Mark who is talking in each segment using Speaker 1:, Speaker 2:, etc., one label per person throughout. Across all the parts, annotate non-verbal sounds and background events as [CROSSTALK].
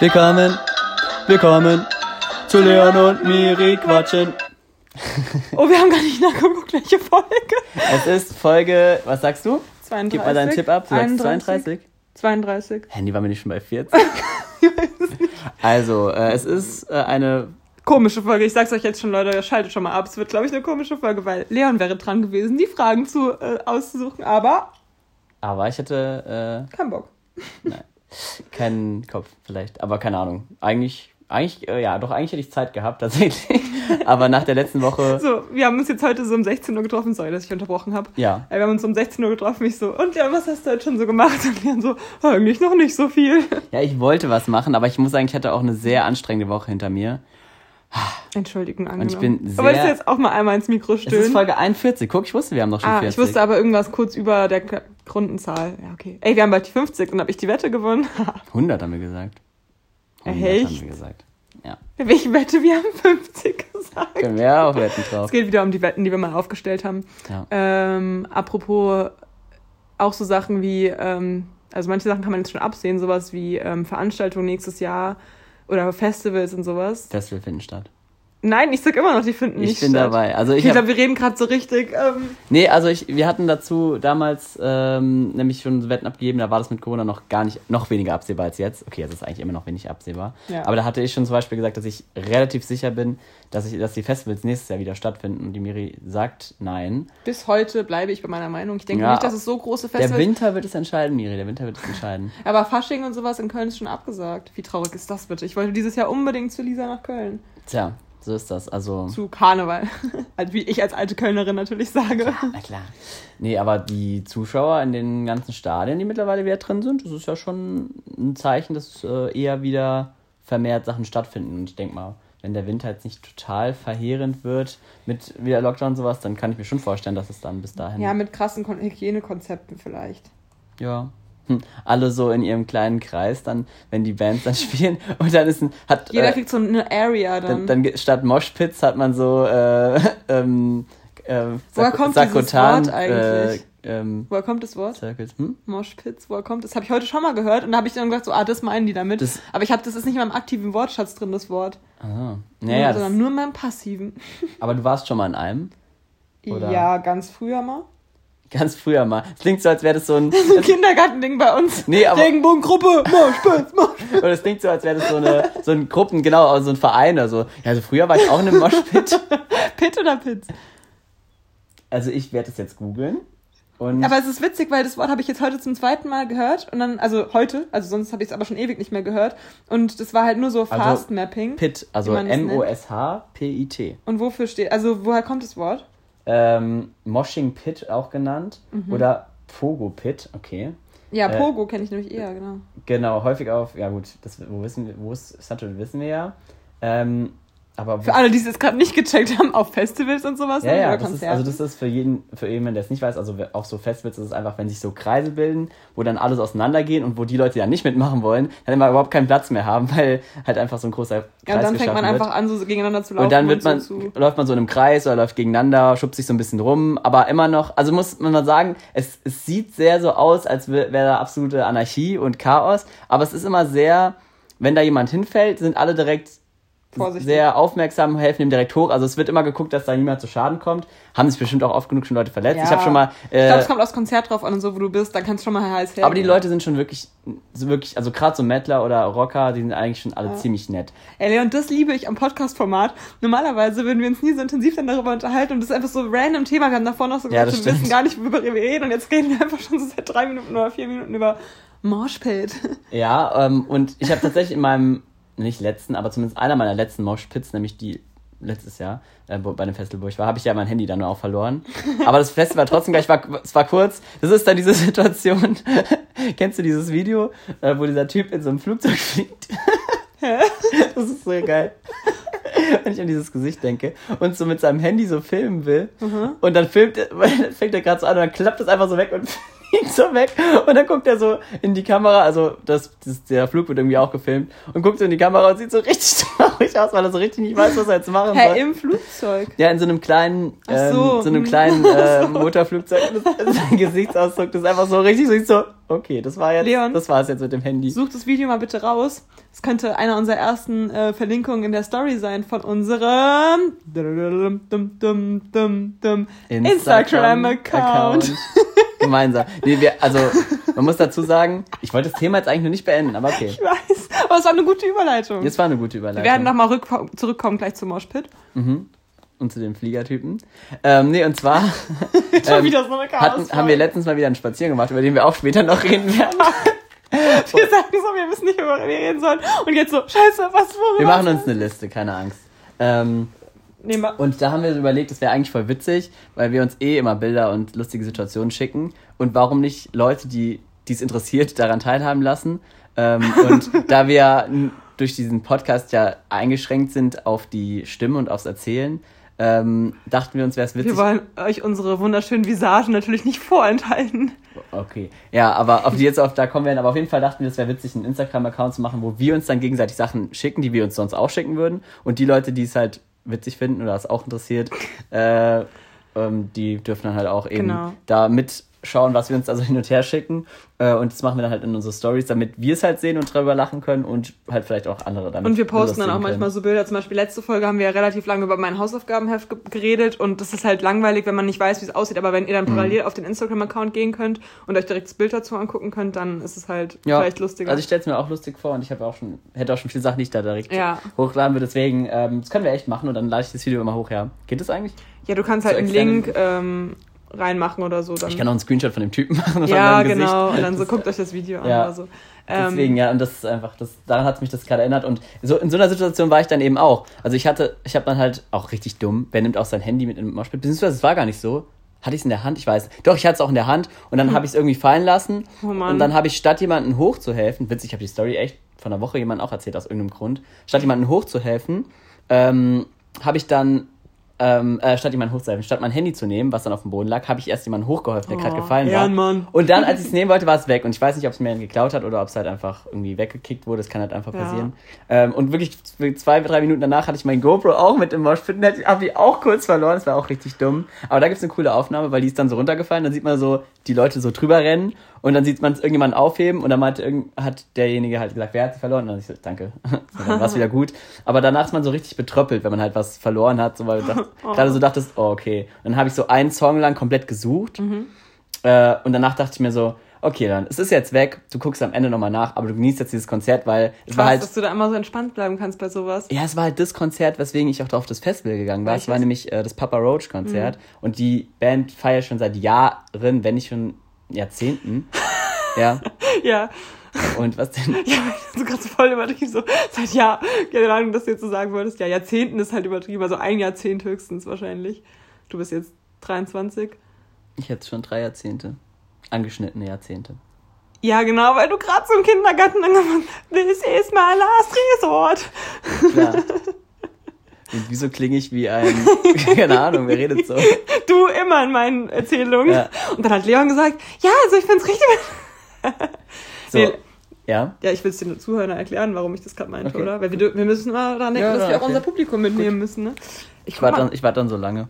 Speaker 1: Willkommen, willkommen zu Leon und Miri quatschen.
Speaker 2: Oh, wir haben gar nicht nachgeguckt, welche Folge.
Speaker 1: Es ist Folge, was sagst du?
Speaker 2: 32.
Speaker 1: Gib mal deinen Tipp ab. Du sagst 32.
Speaker 2: 32.
Speaker 1: Handy war mir nicht schon bei 40. [LAUGHS] Also, äh, es ist äh, eine.
Speaker 2: Komische Folge. Ich sag's euch jetzt schon, Leute, schaltet schon mal ab. Es wird, glaube ich, eine komische Folge, weil Leon wäre dran gewesen, die Fragen zu, äh, auszusuchen, aber
Speaker 1: Aber ich hätte
Speaker 2: kein Bock.
Speaker 1: äh, keinen Kopf, vielleicht. Aber keine Ahnung. Eigentlich, eigentlich, äh, ja, doch, eigentlich hätte ich Zeit gehabt, [LAUGHS] tatsächlich. Aber nach der letzten Woche.
Speaker 2: So, wir haben uns jetzt heute so um 16 Uhr getroffen. Sorry, dass ich unterbrochen habe.
Speaker 1: Ja.
Speaker 2: Wir haben uns um 16 Uhr getroffen. Ich so, und Leon, was hast du heute schon so gemacht? [LAUGHS] Und Leon so, eigentlich noch nicht so viel.
Speaker 1: Ja, ich wollte was machen, aber ich muss sagen, ich hatte auch eine sehr anstrengende Woche hinter mir.
Speaker 2: Entschuldigung, angenommen.
Speaker 1: Und ich bin
Speaker 2: Aber
Speaker 1: sehr-
Speaker 2: das jetzt auch mal einmal ins Mikro
Speaker 1: Es ist
Speaker 2: stöhnen.
Speaker 1: Folge 41. Guck, ich wusste, wir haben noch schon
Speaker 2: Ah,
Speaker 1: 40.
Speaker 2: ich wusste aber irgendwas kurz über der Rundenzahl. Ja, okay. Ey, wir haben bald die 50, dann habe ich die Wette gewonnen. [LAUGHS]
Speaker 1: 100 haben wir gesagt. 100
Speaker 2: Echt?
Speaker 1: haben wir gesagt. Ja.
Speaker 2: Welche Wette? Wir haben 50 gesagt.
Speaker 1: Können wir ja auch wetten drauf.
Speaker 2: Es geht wieder um die Wetten, die wir mal aufgestellt haben.
Speaker 1: Ja.
Speaker 2: Ähm, apropos auch so Sachen wie, ähm, also manche Sachen kann man jetzt schon absehen, sowas wie ähm, Veranstaltungen nächstes Jahr oder Festivals und sowas.
Speaker 1: Festival finden statt.
Speaker 2: Nein, ich sag immer noch, die finden
Speaker 1: Ich
Speaker 2: nicht
Speaker 1: bin
Speaker 2: statt.
Speaker 1: dabei. Also ich
Speaker 2: Ich glaube, wir reden gerade so richtig. Ähm,
Speaker 1: Nee, also ich, wir hatten dazu damals ähm, nämlich schon Wetten abgegeben, da war das mit Corona noch gar nicht, noch weniger absehbar als jetzt. Okay, jetzt ist eigentlich immer noch wenig absehbar.
Speaker 2: Ja.
Speaker 1: Aber da hatte ich schon zum Beispiel gesagt, dass ich relativ sicher bin, dass, ich, dass die Festivals nächstes Jahr wieder stattfinden und die Miri sagt nein.
Speaker 2: bis heute bleibe ich bei meiner Meinung. Ich denke
Speaker 1: Ja.
Speaker 2: nicht, dass es so große
Speaker 1: Der
Speaker 2: Festivals
Speaker 1: Winter wird es entscheiden, Miri, der Winter wird es entscheiden. [LAUGHS]
Speaker 2: Aber Fasching und sowas in Köln ist schon abgesagt. Wie traurig ist das bitte? Ich wollte dieses Jahr unbedingt zu Lisa nach Köln.
Speaker 1: Tja, so ist das. Also.
Speaker 2: Zu Karneval. [LAUGHS] Also Wie ich als alte Kölnerin natürlich sage.
Speaker 1: Na klar. Nee, aber die Zuschauer in den ganzen Stadien, die mittlerweile wieder drin sind, das ist ja schon ein Zeichen, dass äh, eher wieder vermehrt Sachen stattfinden. Und ich denke mal, wenn der Winter jetzt nicht total verheerend wird mit wieder Lockdown und sowas, dann kann ich mir schon vorstellen, dass es dann bis dahin.
Speaker 2: Ja, mit krassen Kon Hygienekonzepten vielleicht.
Speaker 1: Ja. Alle so in ihrem kleinen Kreis, dann, wenn die Bands dann [LAUGHS] spielen und dann ist ein, hat
Speaker 2: Jeder
Speaker 1: äh,
Speaker 2: kriegt so eine Area dann.
Speaker 1: dann, dann statt Moshpits hat man so äh, [LAUGHS] ähm, äh,
Speaker 2: Woher kommt dieses
Speaker 1: Sakotan,
Speaker 2: Wort eigentlich?
Speaker 1: Äh, ähm,
Speaker 2: Woher kommt das Wort?
Speaker 1: Circles, hm?
Speaker 2: Moshpits, woher kommt das? Habe ich heute schon mal gehört und da habe ich dann gedacht, so, ah, das meinen die damit.
Speaker 1: Das-
Speaker 2: Aber ich habe, das ist nicht in meinem aktiven Wortschatz drin, das Wort.
Speaker 1: Aha. Naja,
Speaker 2: sondern
Speaker 1: das,
Speaker 2: nur in meinem passiven.
Speaker 1: aber du warst schon mal in einem. Oder-
Speaker 2: Ja, ganz früher mal.
Speaker 1: Ganz früher mal. Es klingt so, als wäre das so ein.
Speaker 2: So ein Kindergartending bei uns.
Speaker 1: Nee, aber-
Speaker 2: Regenbogengruppe, Moshpits, Moshpits.
Speaker 1: Oder es klingt so, als wäre das so eine so ein Gruppen, genau, also so ein Verein oder so. Ja, also früher war ich auch in einem Moshpit. [LAUGHS]
Speaker 2: Pit oder Pits?
Speaker 1: Also ich werde es jetzt googeln. Und
Speaker 2: Aber es ist witzig, weil das Wort habe ich jetzt heute zum zweiten Mal gehört und dann, also heute, also sonst habe ich es aber schon ewig nicht mehr gehört und das war halt nur so Fast Mapping.
Speaker 1: Pit, also
Speaker 2: es nennt.
Speaker 1: M-O-S-H-P-I-T.
Speaker 2: Und wofür steht, also woher kommt das Wort?
Speaker 1: Ähm, Moshing Pit auch genannt.
Speaker 2: Mhm.
Speaker 1: Oder Pogo Pit, okay.
Speaker 2: Ja,
Speaker 1: Äh,
Speaker 2: Pogo kenne ich nämlich eher, genau.
Speaker 1: Genau, häufig auf, ja gut, das wo wissen wir, wo es ist natürlich wissen wir ja. Ähm, aber
Speaker 2: Für alle, die es jetzt gerade nicht gecheckt haben, auf Festivals und sowas
Speaker 1: Ja,
Speaker 2: ne,
Speaker 1: ja, das ist, also das ist für jeden, für jemanden, der es nicht weiß, also auf so Festivals ist es einfach, wenn sich so Kreise bilden, wo dann alles auseinandergehen und wo die Leute, die da nicht mitmachen wollen, dann immer überhaupt keinen Platz mehr haben, [LAUGHS] weil halt einfach so ein großer Kreis
Speaker 2: ja, und dann fängt man
Speaker 1: wird.
Speaker 2: einfach an, so gegeneinander zu laufen.
Speaker 1: Und dann wird man,
Speaker 2: so
Speaker 1: läuft man so in einem Kreis oder läuft gegeneinander, schubst sich so ein bisschen rum, aber immer noch, also muss man mal sagen, es, es sieht sehr so aus, als wäre da absolute Anarchie und Chaos, aber es ist immer sehr, wenn da jemand hinfällt, sind alle direkt
Speaker 2: Vorsichtig.
Speaker 1: sehr aufmerksam, helfen ihm direkt hoch. Also es wird immer geguckt, dass da niemand zu Schaden kommt. Haben sich bestimmt auch oft genug schon Leute verletzt.
Speaker 2: Ja.
Speaker 1: Ich habe schon mal.
Speaker 2: ich glaube,
Speaker 1: Äh,
Speaker 2: es kommt aufs Konzert drauf an und so, wo du bist, dann kannst du schon mal heiß helfen.
Speaker 1: aber die Leute sind schon wirklich, so wirklich, also gerade so Mettler oder Rocker, die sind eigentlich schon alle ziemlich nett.
Speaker 2: Ey, Leon, das liebe ich am Podcast-Format. Normalerweise würden wir uns nie so intensiv dann darüber unterhalten und das ist einfach so ein random Thema. Wir haben davor noch so
Speaker 1: Ja,
Speaker 2: gesagt, wir wissen gar nicht, worüber wir reden und jetzt reden wir einfach schon so seit drei Minuten oder vier Minuten über Moshpit.
Speaker 1: Ja, ähm, und ich habe tatsächlich in meinem, nicht letzten, aber zumindest einer meiner letzten Moshpits, nämlich die letztes Jahr, äh, bei dem Festival, wo ich war, habe ich ja mein Handy dann auch verloren. [LAUGHS] Aber das Festival trotzdem gleich war, es war kurz. Das ist dann diese [LAUGHS] Situation. [LAUGHS] Kennst du dieses Video, äh, wo dieser Typ in so einem Flugzeug fliegt? das ist so geil. Wenn ich an dieses Gesicht denke und so mit seinem Handy so filmen will und dann filmt, er- fängt er gerade so an und dann klappt es einfach so weg und fliegt so weg. Und dann guckt er so in die Kamera, also das, das, der Flug wird irgendwie auch gefilmt und guckt so in die Kamera und sieht so richtig traurig aus, weil er so richtig nicht weiß, was er jetzt machen soll.
Speaker 2: Hä, im Flugzeug?
Speaker 1: Ja, in so einem kleinen, ähm,
Speaker 2: so.
Speaker 1: so einem kleinen [LAUGHS] äh, Motorflugzeug. Das, sein Gesichtsausdruck das ist einfach so richtig so, Okay, das war jetzt,
Speaker 2: Leon.
Speaker 1: das war es jetzt mit dem Handy.
Speaker 2: Such das Video mal bitte raus. Es könnte einer unserer ersten äh, Verlinkungen in der Story sein von unserem dum, dum, dum, dum, dum, Instagram-Account.
Speaker 1: Gemeinsam. Nee, wir, also, man muss dazu sagen, ich wollte das Thema jetzt eigentlich noch nicht beenden, aber okay. [LAUGHS]
Speaker 2: Ich weiß, aber es war eine gute Überleitung.
Speaker 1: Jetzt war eine gute
Speaker 2: Wir
Speaker 1: Überleitung.
Speaker 2: werden nochmal zurückkommen gleich zum Moshpit.
Speaker 1: und zu den Fliegertypen. Ähm, nee, und zwar [LAUGHS] ähm,
Speaker 2: wieder so eine
Speaker 1: hatten, haben wir letztens mal wieder einen Spaziergang gemacht, über den wir auch später noch reden werden. [LAUGHS]
Speaker 2: Wir sagen so, wir wissen nicht, worüber wir reden sollen. Und jetzt so, scheiße, was, worüber?
Speaker 1: Wir machen uns eine Liste, keine Angst. Ähm,
Speaker 2: wir.
Speaker 1: und da haben wir überlegt, das wäre eigentlich voll witzig, weil wir uns eh immer Bilder und lustige Situationen schicken. Und warum nicht Leute, die es interessiert, daran teilhaben lassen? Ähm, und da wir durch diesen Podcast ja eingeschränkt sind auf die Stimme und aufs Erzählen, ähm, dachten wir uns, wäre es witzig.
Speaker 2: Wir wollen euch unsere wunderschönen Visagen natürlich nicht vorenthalten.
Speaker 1: Okay. Ja, aber auf die jetzt auf, da kommen wir hin. Aber auf jeden Fall dachten wir, es wäre witzig, einen Instagram-Account zu machen, wo wir uns dann gegenseitig Sachen schicken, die wir uns sonst auch schicken würden. Und die Leute, die es halt witzig finden oder es auch interessiert, äh, ähm, die dürfen dann halt auch eben
Speaker 2: Genau.
Speaker 1: da mitschauen, was wir uns also hin und her schicken. Äh, und das machen wir dann halt in unsere Stories, damit wir es halt sehen und drüber lachen können und halt vielleicht auch andere damit
Speaker 2: Und wir posten dann auch manchmal
Speaker 1: können.
Speaker 2: so Bilder. Zum Beispiel letzte Folge haben wir ja relativ lange über mein Hausaufgabenheft ge geredet und das ist halt langweilig, wenn man nicht weiß, wie es aussieht. Aber wenn ihr dann
Speaker 1: Mhm.
Speaker 2: parallel auf den Instagram-Account gehen könnt und euch direkt das Bild dazu angucken könnt, dann ist es halt
Speaker 1: Ja,
Speaker 2: vielleicht lustiger.
Speaker 1: Also ich stelle es mir auch lustig vor und ich habe auch schon, hätte auch schon viele Sachen, die ich da direkt
Speaker 2: Ja.
Speaker 1: hochladen würde. Deswegen, ähm, das können wir echt machen und dann lade ich das Video immer hoch, ja. Geht das eigentlich?
Speaker 2: ja, du kannst halt
Speaker 1: so
Speaker 2: einen Link ähm, reinmachen oder so. Dann.
Speaker 1: Ich kann auch einen Screenshot von dem Typen [LAUGHS] machen.
Speaker 2: ja,
Speaker 1: seinem Gesicht.
Speaker 2: genau. Und dann so guckt euch das Video an
Speaker 1: Ja.
Speaker 2: oder so. Ähm,
Speaker 1: Deswegen, ja, und das ist einfach, das, daran hat mich das gerade erinnert. Und so in so einer Situation war ich dann eben auch. Also ich hatte, ich habe dann halt auch richtig dumm, wer nimmt auch sein Handy mit in den Moshpit? Beziehungsweise es war gar nicht so. Hatte ich es in der Hand? Ich weiß. Doch, ich hatte es auch in der Hand und dann habe ich es irgendwie fallen lassen.
Speaker 2: Oh Mann.
Speaker 1: Und dann habe ich statt jemanden hochzuhelfen, witzig, ich habe die Story echt von einer Woche jemand auch erzählt aus irgendeinem Grund, statt jemanden hochzuhelfen, ähm, habe ich dann ähm, äh, statt jemanden hochzuhelfen, statt mein Handy zu nehmen, was dann auf dem Boden lag, habe ich erst jemanden hochgeholfen, der gerade
Speaker 2: Oh,
Speaker 1: gefallen war.
Speaker 2: Ehrenmann.
Speaker 1: Und dann, als ich es nehmen wollte, war es weg. Und ich weiß nicht, ob es mir geklaut hat oder ob es halt einfach irgendwie weggekickt wurde. Das kann halt einfach
Speaker 2: Ja.
Speaker 1: passieren. Ähm, und wirklich zwei, drei Minuten danach hatte ich mein GoPro auch mit im Moshpit und habe die auch kurz verloren. Das war auch richtig dumm. Aber da gibt's eine coole Aufnahme, weil die ist dann so runtergefallen. Dann sieht man so die Leute so drüber rennen und dann sieht man es irgendjemanden aufheben und dann meinte, irgend- hat derjenige halt gesagt, wer hat sie verloren? Und dann ich so, danke. [LAUGHS] Und dann war es wieder gut. Aber danach ist man so richtig betröppelt, wenn man halt was verloren hat, so weil du dacht, gerade so dachtest, oh, okay. Und dann habe ich so einen Song lang komplett gesucht. Äh, und danach dachte ich mir so, okay, dann, es ist jetzt weg, du guckst am Ende nochmal nach, aber du genießt jetzt dieses Konzert, weil es war
Speaker 2: Krass,
Speaker 1: halt,
Speaker 2: dass du da immer so entspannt bleiben kannst bei sowas.
Speaker 1: ja, es war halt das Konzert, weswegen ich auch da auf das Festival gegangen war. Es war nämlich äh, das Papa Roach Konzert und die Band feiert schon seit Jahren, wenn nicht schon Jahrzehnten. [LAUGHS] ja,
Speaker 2: Ja.
Speaker 1: Und was denn?
Speaker 2: Ja, so gerade so voll übertrieben, so seit Jahr, keine Ahnung, dass du jetzt so sagen wolltest, ja, Jahrzehnten ist halt übertrieben, also ein Jahrzehnt höchstens wahrscheinlich. Du bist jetzt 23.
Speaker 1: Ich hätte schon drei Jahrzehnte. Angeschnittene Jahrzehnte.
Speaker 2: Ja, genau, weil du gerade so im Kindergarten angefangen hast. This is my last resort.
Speaker 1: Klar. Und wieso klinge ich wie ein, [LAUGHS] keine Ahnung, wer redet so?
Speaker 2: Du immer in meinen Erzählungen.
Speaker 1: Ja.
Speaker 2: Und dann hat Leon gesagt, ja, also ich find's richtig.
Speaker 1: So,
Speaker 2: Nee.
Speaker 1: Ja?
Speaker 2: Ja, ich will es den Zuhörern erklären, warum ich das gerade meinte,
Speaker 1: Okay.
Speaker 2: oder? Weil wir, wir müssen mal daran denken,
Speaker 1: Ja,
Speaker 2: dass
Speaker 1: ja,
Speaker 2: wir auch
Speaker 1: okay.
Speaker 2: unser Publikum mitnehmen müssen, ne? Ich
Speaker 1: warte dann, ich warte dann so lange.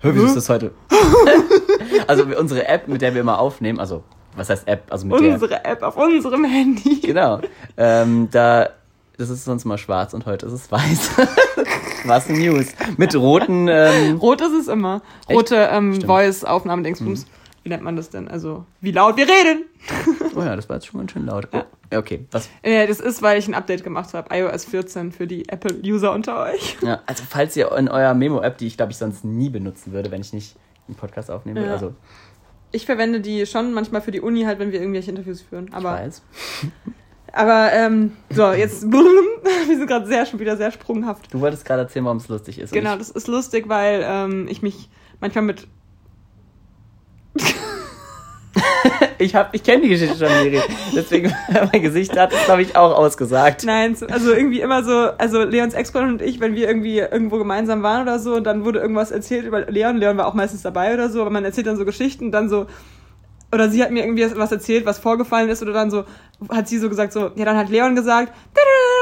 Speaker 1: Hör, wie ist das heute? [LAUGHS] also unsere App, mit der wir immer aufnehmen, also was heißt App? Also mit der.
Speaker 2: unsere App auf unserem Handy.
Speaker 1: Genau. Ähm, da, das ist sonst mal schwarz und heute ist es weiß. [LAUGHS] Was News. Mit roten, ähm,
Speaker 2: Rot ist es immer. Rote ähm,
Speaker 1: Stimmt. Mhm.
Speaker 2: Wie nennt man das denn? Also, wie laut wir reden.
Speaker 1: oh ja, das war jetzt schon ganz schön laut. Oh, okay, was,
Speaker 2: Äh, das ist, weil ich ein Update gemacht habe. iOS 14 für die Apple-User unter euch.
Speaker 1: ja, also falls ihr in eurer Memo-App, die ich glaube ich sonst nie benutzen würde, wenn ich nicht einen Podcast aufnehme,
Speaker 2: Ja.
Speaker 1: also
Speaker 2: Ich verwende die schon manchmal für die Uni halt, wenn wir irgendwelche Interviews führen.
Speaker 1: ich
Speaker 2: Aber,
Speaker 1: weiß. [LAUGHS]
Speaker 2: aber ähm, so, jetzt, [LAUGHS] wir sind gerade sehr, schon wieder sehr sprunghaft.
Speaker 1: Du wolltest gerade erzählen, warum es lustig ist.
Speaker 2: Genau, das ist lustig, weil ähm, ich mich manchmal mit [LAUGHS]
Speaker 1: Ich, hab- ich kenne die Geschichte schon, Miri. Deswegen, [LAUGHS] mein Gesicht hat es, glaube ich, auch ausgesagt.
Speaker 2: Nein, so- also irgendwie immer so, also Leons Ex-Freundin und ich, wenn wir irgendwie irgendwo gemeinsam waren oder so, und dann wurde irgendwas erzählt über Leon, Leon war auch meistens dabei oder so, aber man erzählt dann so Geschichten, dann so, oder sie hat mir irgendwie was erzählt, was vorgefallen ist, oder dann so, hat sie so gesagt, so, ja, dann hat Leon gesagt,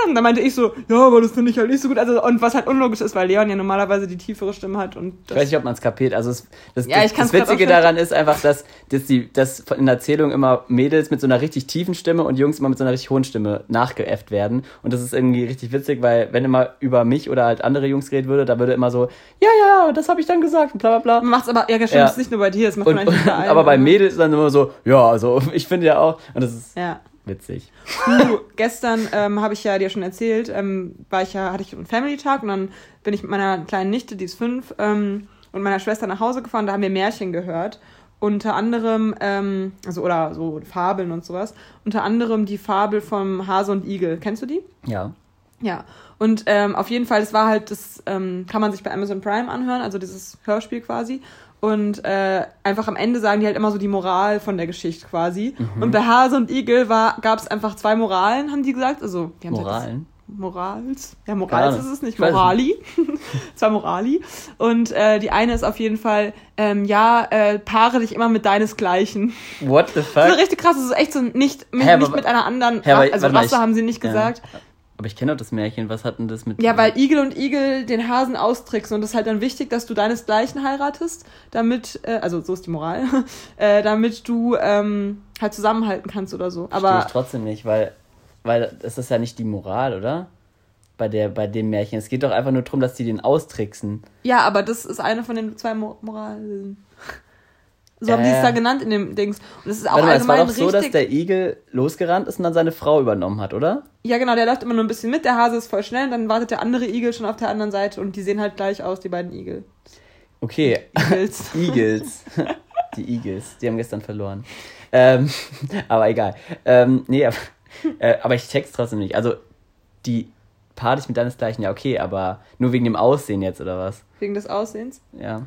Speaker 2: Und dann meinte ich so, ja, aber das finde ich halt nicht so gut. Also, und was halt unlogisch ist, weil Leon ja normalerweise die tiefere Stimme hat. Und
Speaker 1: Ich weiß nicht, ob man es kapiert. Also es, das,
Speaker 2: Ja,
Speaker 1: das, das Witzige daran ist einfach, dass, dass, die, dass in der Erzählung immer Mädels mit so einer richtig tiefen Stimme und Jungs immer mit so einer richtig hohen Stimme nachgeäfft werden. Und das ist irgendwie richtig witzig, weil wenn immer über mich oder halt andere Jungs geredet würde, da würde immer so, ja, ja, das habe ich dann gesagt und bla bla bla.
Speaker 2: man macht's aber, ja, stimmt,
Speaker 1: Ja.
Speaker 2: das ist nicht nur bei dir, das macht man
Speaker 1: Und,
Speaker 2: eigentlich
Speaker 1: und, [LAUGHS]
Speaker 2: überall.
Speaker 1: aber bei Mädels ist dann immer so, ja, also [LAUGHS] ich finde ja auch. Und das ist
Speaker 2: Ja.
Speaker 1: Witzig.
Speaker 2: Du, gestern ähm, habe ich ja dir schon erzählt, ähm, war ich ja, hatte ich einen Family Tag und dann bin ich mit meiner kleinen Nichte, die ist fünf, ähm, und meiner Schwester nach Hause gefahren, da haben wir Märchen gehört. Unter anderem, ähm, also oder so Fabeln und sowas. Unter anderem die Fabel vom Hase und Igel. Kennst du die?
Speaker 1: Ja.
Speaker 2: Ja. Und ähm, auf jeden Fall, das war halt, das ähm, kann man sich bei Amazon Prime anhören, also dieses Hörspiel quasi. Und äh, einfach am Ende sagen die halt immer so die Moral von der Geschichte quasi.
Speaker 1: Mhm.
Speaker 2: Und bei Hase und Igel gab es einfach zwei Moralen, haben die gesagt. Also, die haben
Speaker 1: Moralen.
Speaker 2: Das, Morals? Ja, Morals ist es nicht, Morali. [LAUGHS] zwei Morali. Und äh, die eine ist auf jeden Fall, ähm, ja, äh, paare dich immer mit deinesgleichen.
Speaker 1: What the
Speaker 2: Das ist
Speaker 1: fuck?
Speaker 2: richtig krass, das ist echt so nicht, mit,
Speaker 1: Hä, aber-
Speaker 2: nicht mit einer anderen,
Speaker 1: Hä, aber-
Speaker 2: also
Speaker 1: mal,
Speaker 2: Rasse
Speaker 1: ich-
Speaker 2: haben sie nicht
Speaker 1: ja. Aber ich kenne doch das Märchen. Was hat denn das mit.
Speaker 2: Ja, weil Igel und Igel den Hasen austricksen und es ist halt dann wichtig, dass du deinesgleichen heiratest, damit, äh, also so ist die Moral, [LAUGHS] äh, damit du ähm, halt zusammenhalten kannst oder so.
Speaker 1: Verstehe
Speaker 2: Aber
Speaker 1: ich trotzdem nicht, weil, weil es ist ja nicht die Moral, oder? Bei, der, bei dem Märchen. Es geht doch einfach nur darum, dass die den austricksen.
Speaker 2: ja, aber das ist eine von den zwei Mo Moralen. So haben die
Speaker 1: Äh.
Speaker 2: es da genannt in dem Dings. Und es ist auch
Speaker 1: Warte mal, es war doch so, dass der Igel losgerannt ist und dann seine Frau übernommen hat, oder?
Speaker 2: ja, genau, der läuft immer nur ein bisschen mit, der Hase ist voll schnell und dann wartet der andere Igel schon auf der anderen Seite und die sehen halt gleich aus, die beiden Igel.
Speaker 1: Okay,
Speaker 2: Igels. [LAUGHS]
Speaker 1: Eagles. Die Eagles, die haben gestern verloren. Ähm, [LAUGHS] aber egal. Ähm, nee, aber, äh, aber ich check's trotzdem nicht. Also, die paar dich mit deinesgleichen, ja, okay, aber nur wegen dem Aussehen jetzt, oder was?
Speaker 2: Wegen des Aussehens.
Speaker 1: Ja.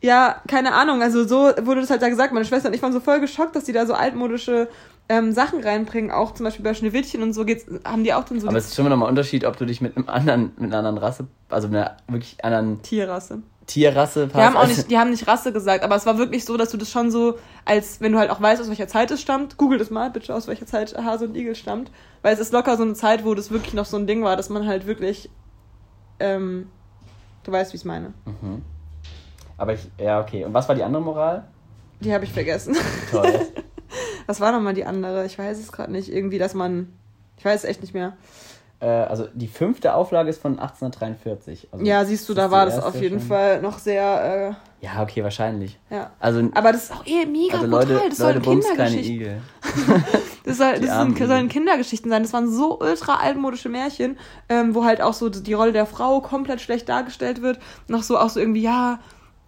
Speaker 2: Ja, keine Ahnung. Also so wurde das halt da gesagt. Meine Schwester und ich waren so voll geschockt, dass die da so altmodische ähm, Sachen reinbringen. Auch zum Beispiel bei Schneewittchen und so geht's, haben die auch dann so
Speaker 1: Aber es ist schon nochmal ein Unterschied, ob du dich mit einem anderen, mit einer anderen Rasse, also mit einer wirklich anderen
Speaker 2: Tierrasse.
Speaker 1: Tierrasse
Speaker 2: Die haben auch
Speaker 1: passt.
Speaker 2: nicht, die haben nicht Rasse gesagt, aber es war wirklich so, dass du das schon so, als wenn du halt auch weißt, aus welcher Zeit es stammt. Google das mal bitte, aus welcher Zeit Hase und Igel stammt. Weil es ist locker so eine Zeit, wo das wirklich noch so ein Ding war, dass man halt wirklich, ähm, du weißt, wie ich es meine.
Speaker 1: Mhm. Aber ich, ja, okay. Und was war die andere Moral?
Speaker 2: Die habe ich vergessen.
Speaker 1: Toll. [LAUGHS]
Speaker 2: Was war nochmal die andere? Ich weiß es gerade nicht. Irgendwie, dass man, ich weiß es echt nicht mehr.
Speaker 1: Äh, also die fünfte Auflage ist von 1843. Also
Speaker 2: Ja, siehst du, da war das auf jeden
Speaker 1: schon.
Speaker 2: Fall noch sehr,
Speaker 1: Ja, okay, wahrscheinlich.
Speaker 2: äh, ja.
Speaker 1: Also,
Speaker 2: Aber das ist auch eh mega
Speaker 1: also
Speaker 2: brutal.
Speaker 1: Leute,
Speaker 2: das
Speaker 1: Leute
Speaker 2: sollen Kindergeschichten. [LAUGHS] Das, soll, das sind, sollen. Kindergeschichten sein. Das waren so ultra altmodische Märchen, ähm, wo halt auch so die Rolle der Frau komplett schlecht dargestellt wird. Noch so auch so irgendwie, ja,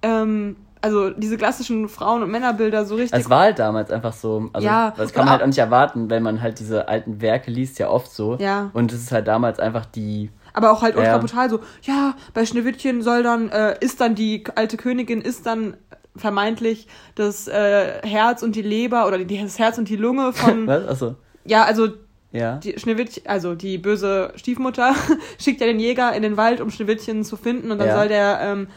Speaker 2: ähm, also diese klassischen Frauen- und Männerbilder so richtig.
Speaker 1: Es war halt damals einfach so. Also,
Speaker 2: Ja,
Speaker 1: das kann man halt
Speaker 2: auch-
Speaker 1: auch nicht erwarten, wenn man halt diese alten Werke liest, ja oft so.
Speaker 2: Ja.
Speaker 1: Und es ist halt damals einfach die.
Speaker 2: Aber auch halt ultra
Speaker 1: Ja.
Speaker 2: brutal so, ja, bei Schneewittchen soll dann, äh, ist dann die alte Königin, ist dann vermeintlich das äh, Herz und die Leber oder die, das Herz und die Lunge von, [LAUGHS]
Speaker 1: Was? Achso.
Speaker 2: ja, also
Speaker 1: Ja.
Speaker 2: die Schneewittchen, also die böse Stiefmutter [LAUGHS] schickt ja den Jäger in den Wald, um Schneewittchen zu finden und dann
Speaker 1: Ja.
Speaker 2: soll der ähm,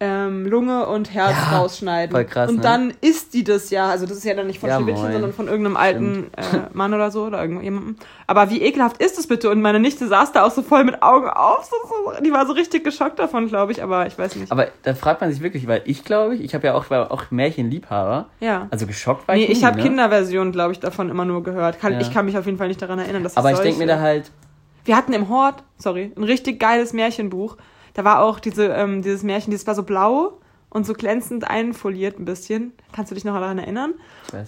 Speaker 2: ähm, Lunge und Herz
Speaker 1: Ja,
Speaker 2: rausschneiden.
Speaker 1: voll krass,
Speaker 2: und
Speaker 1: ne?
Speaker 2: dann isst die das ja, also das ist ja dann nicht von
Speaker 1: Ja,
Speaker 2: Schneewittchen, sondern von irgendeinem alten äh, Mann oder so oder irgendjemandem. Aber wie ekelhaft ist es bitte? Und meine Nichte saß da auch so voll mit Augen auf, so, so, die war so richtig geschockt davon, glaube ich, aber ich weiß nicht.
Speaker 1: Aber da fragt man sich wirklich, weil ich glaube, ich, ich habe ja auch, war auch Märchenliebhaber.
Speaker 2: ja.
Speaker 1: Also geschockt war
Speaker 2: Nee,
Speaker 1: ich
Speaker 2: ich
Speaker 1: nie,
Speaker 2: habe
Speaker 1: ne?
Speaker 2: Kinderversionen, glaube ich, davon immer nur gehört. Kann,
Speaker 1: Ja.
Speaker 2: Ich kann mich auf jeden Fall nicht daran erinnern, dass es
Speaker 1: Aber ich denke mir da halt,
Speaker 2: Wir hatten im Hort, sorry, ein richtig geiles Märchenbuch. Da war auch diese, ähm, dieses Märchen, dieses war so blau und so glänzend einfoliert ein bisschen. Kannst du dich noch daran erinnern?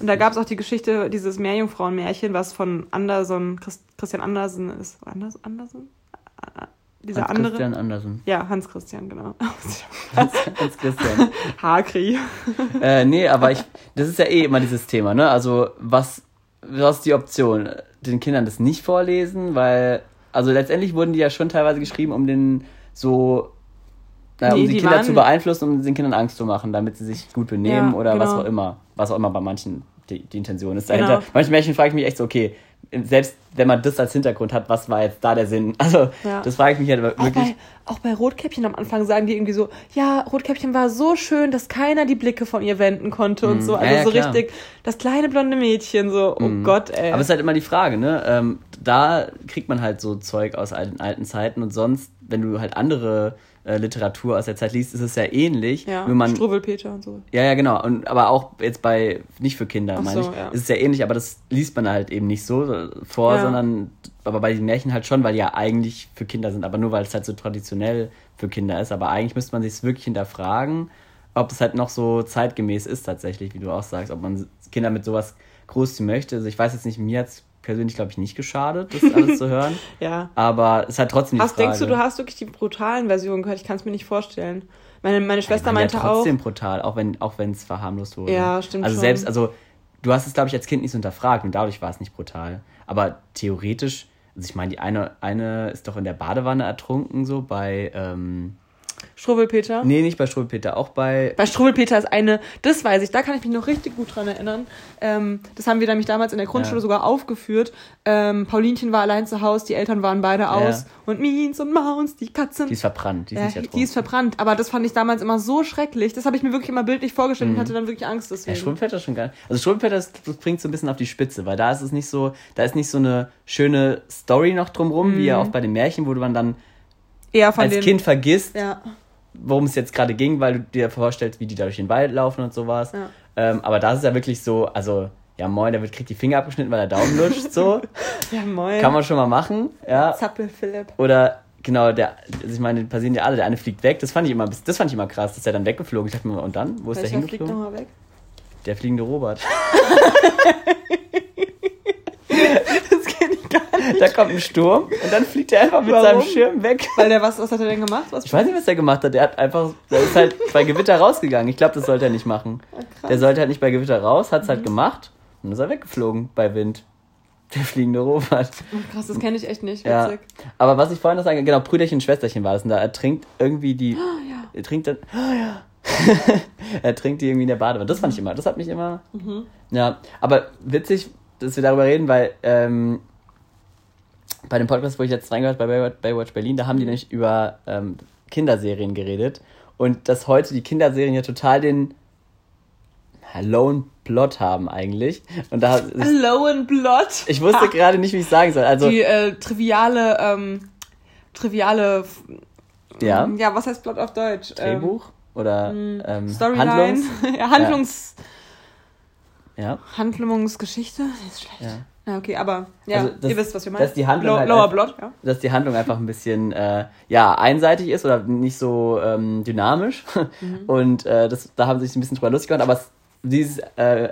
Speaker 2: Und da gab es auch die Geschichte, dieses Meerjungfrauen-Märchen, was von Anderson, Christ, Christian Andersen ist. Anders, Andersen? Ah, Dieser
Speaker 1: Hans
Speaker 2: andere.
Speaker 1: Christian Andersen.
Speaker 2: Ja, Hans Christian, genau. [LAUGHS]
Speaker 1: Hans, Hans Christian. [LAUGHS]
Speaker 2: Hakri.
Speaker 1: äh, nee, aber ich, das ist ja eh immer dieses Thema, ne? Also, was, was ist die Option? Den Kindern das nicht vorlesen, weil, also letztendlich wurden die ja schon teilweise geschrieben, um den so, naja,
Speaker 2: Nee,
Speaker 1: um die, Kinder
Speaker 2: waren-
Speaker 1: zu beeinflussen, um den Kindern Angst zu machen, damit sie sich gut benehmen
Speaker 2: Ja,
Speaker 1: oder was
Speaker 2: genau.
Speaker 1: auch immer. Was auch immer bei manchen die, die Intention ist
Speaker 2: Genau.
Speaker 1: dahinter. Manche Märchen frage ich mich echt so, okay, selbst wenn man das als Hintergrund hat, was war jetzt da der Sinn? [LAUGHS] Also,
Speaker 2: Ja.
Speaker 1: das frage ich mich halt
Speaker 2: Auch
Speaker 1: wirklich.
Speaker 2: bei, auch bei Rotkäppchen am Anfang sagen die irgendwie so, ja, Rotkäppchen war so schön, dass keiner die Blicke von ihr wenden konnte und so. Also
Speaker 1: Mhm. Ja,
Speaker 2: so
Speaker 1: klar.
Speaker 2: richtig, das kleine blonde Mädchen, so, oh Gott, ey.
Speaker 1: Aber es ist halt immer die Frage, ne? Ähm, da kriegt man halt so Zeug aus alten, alten Zeiten und sonst, wenn du halt andere äh, Literatur aus der Zeit liest, ist es ja ähnlich.
Speaker 2: Ja,
Speaker 1: man,
Speaker 2: Struwwelpeter und so.
Speaker 1: ja, ja, genau. Und, aber auch jetzt bei, nicht für Kinder,
Speaker 2: Ach
Speaker 1: meine
Speaker 2: so,
Speaker 1: ich,
Speaker 2: ja.
Speaker 1: ist es ja ähnlich, aber das liest man halt eben nicht so äh, vor,
Speaker 2: Ja.
Speaker 1: sondern, aber bei den Märchen halt schon, weil die ja eigentlich für Kinder sind, aber nur weil es halt so traditionell für Kinder ist. Aber eigentlich müsste man sich wirklich hinterfragen, ob es halt noch so zeitgemäß ist tatsächlich, wie du auch sagst, ob man Kinder mit sowas großziehen möchte. Also ich weiß jetzt nicht, mir hat es persönlich, glaube ich, nicht geschadet, das alles zu hören. [LAUGHS]
Speaker 2: Ja.
Speaker 1: Aber es hat trotzdem die
Speaker 2: Was
Speaker 1: Frage.
Speaker 2: denkst du, du hast wirklich die brutalen Versionen gehört? Ich kann es mir nicht vorstellen. Meine, meine Schwester meinte
Speaker 1: ja
Speaker 2: auch.
Speaker 1: trotzdem brutal, auch wenn auch es verharmlost wurde.
Speaker 2: Ja, stimmt
Speaker 1: Also
Speaker 2: schon.
Speaker 1: selbst, also du hast es glaube ich als Kind nicht so hinterfragt und dadurch war es nicht brutal. Aber theoretisch, also ich meine, die eine eine ist doch in der Badewanne ertrunken so bei ähm,
Speaker 2: Struwwelpeter.
Speaker 1: nee nicht bei Struwwelpeter, auch bei
Speaker 2: Bei Struwwelpeter ist eine, das weiß ich, da kann ich mich noch richtig gut dran erinnern. Ähm, das haben wir nämlich damals in der Grundschule
Speaker 1: Ja.
Speaker 2: sogar aufgeführt. Ähm, Paulinchen war allein zu Hause, die Eltern waren beide aus.
Speaker 1: Ja.
Speaker 2: Und Miens und Maus, die Katzen.
Speaker 1: die ist verbrannt, die ist
Speaker 2: ja,
Speaker 1: nicht ertrunken.
Speaker 2: die ist verbrannt. Aber das fand ich damals immer so schrecklich. Das habe ich mir wirklich immer bildlich vorgestellt und hatte dann wirklich Angst
Speaker 1: Mhm. Ja,
Speaker 2: deswegen.
Speaker 1: Struwwelpeter ist schon geil. Also Struwwelpeter bringt so ein bisschen auf die Spitze, weil da ist es nicht so, da ist nicht so eine schöne Story noch drumrum, wie ja auch bei den Märchen, wo du man dann
Speaker 2: Eher von
Speaker 1: als
Speaker 2: den,
Speaker 1: Kind vergisst,
Speaker 2: Ja.
Speaker 1: worum es jetzt gerade ging, weil du dir vorstellst, wie die da durch den Wald laufen und sowas.
Speaker 2: Ja.
Speaker 1: Ähm, aber da ist es ja wirklich so, also, ja moin, der wird, kriegt die Finger abgeschnitten, weil er Daumen lutscht, so. [LAUGHS]
Speaker 2: ja, moin.
Speaker 1: Kann man schon mal machen, ja.
Speaker 2: Zappel Philipp.
Speaker 1: Oder, genau, der, also ich meine, passieren ja alle, der eine fliegt weg, das fand ich immer, das fand ich immer krass, dass der dann weggeflogen ist. Ich dachte mir, und dann? Wo ist der
Speaker 2: Welcher fliegt
Speaker 1: hingeflogen?
Speaker 2: nochmal weg?
Speaker 1: Der fliegende Robert. [LAUGHS] [LAUGHS]
Speaker 2: Das kenne ich gar nicht.
Speaker 1: Da kommt ein Sturm und dann fliegt er einfach mit
Speaker 2: Warum?
Speaker 1: seinem Schirm weg.
Speaker 2: Weil der, was, was hat er denn gemacht? Was
Speaker 1: Ich weiß nicht, was der gemacht hat. Der hat einfach, der ist halt bei Gewitter rausgegangen. Ich glaube, das sollte er nicht machen.
Speaker 2: Ah, krass.
Speaker 1: Der sollte halt nicht bei Gewitter raus, hat es
Speaker 2: Mhm.
Speaker 1: halt gemacht und dann ist er weggeflogen bei Wind. Der fliegende Robert.
Speaker 2: Oh, krass, das kenne ich echt nicht.
Speaker 1: Ja.
Speaker 2: Witzig.
Speaker 1: Aber was ich vorhin noch sagen, genau, Brüderchen, Schwesterchen war das. Und da ertrinkt irgendwie die.
Speaker 2: ja.
Speaker 1: Er trinkt dann. Ah, ja. [LAUGHS] er trinkt die irgendwie in der Badewanne. Das fand ich immer. Das hat mich immer.
Speaker 2: Mhm.
Speaker 1: Ja, aber witzig, dass wir darüber reden, weil ähm, bei dem Podcast, wo ich jetzt reingehört bei Baywatch, Berlin, da haben die nämlich über ähm, Kinderserien geredet. Und dass heute die Kinderserien ja total den Lone Plot haben eigentlich. Und da
Speaker 2: and [LAUGHS] Blood.
Speaker 1: ich wusste gerade nicht, wie ich sagen soll. Also
Speaker 2: die äh, triviale, ähm, triviale,
Speaker 1: ja,
Speaker 2: ja, was heißt Plot auf Deutsch?
Speaker 1: Drehbuch oder ähm,
Speaker 2: Ähm, Storyline.
Speaker 1: Handlungs, [LAUGHS]
Speaker 2: ja, Handlungs,
Speaker 1: ja,
Speaker 2: Handlungsgeschichte. Das ist schlecht.
Speaker 1: ja.
Speaker 2: Ja, okay, aber ja,
Speaker 1: Also, das-
Speaker 2: ihr wisst, was wir meinen.
Speaker 1: dass die Handlung
Speaker 2: Low,
Speaker 1: halt
Speaker 2: Lower
Speaker 1: einfach-
Speaker 2: Blood, ja.
Speaker 1: dass die Handlung einfach ein bisschen äh, ja einseitig ist oder nicht so ähm, dynamisch [LAUGHS]
Speaker 2: Mhm.
Speaker 1: und äh, das da haben sie sich ein bisschen drüber lustig gemacht aber es, dieses äh,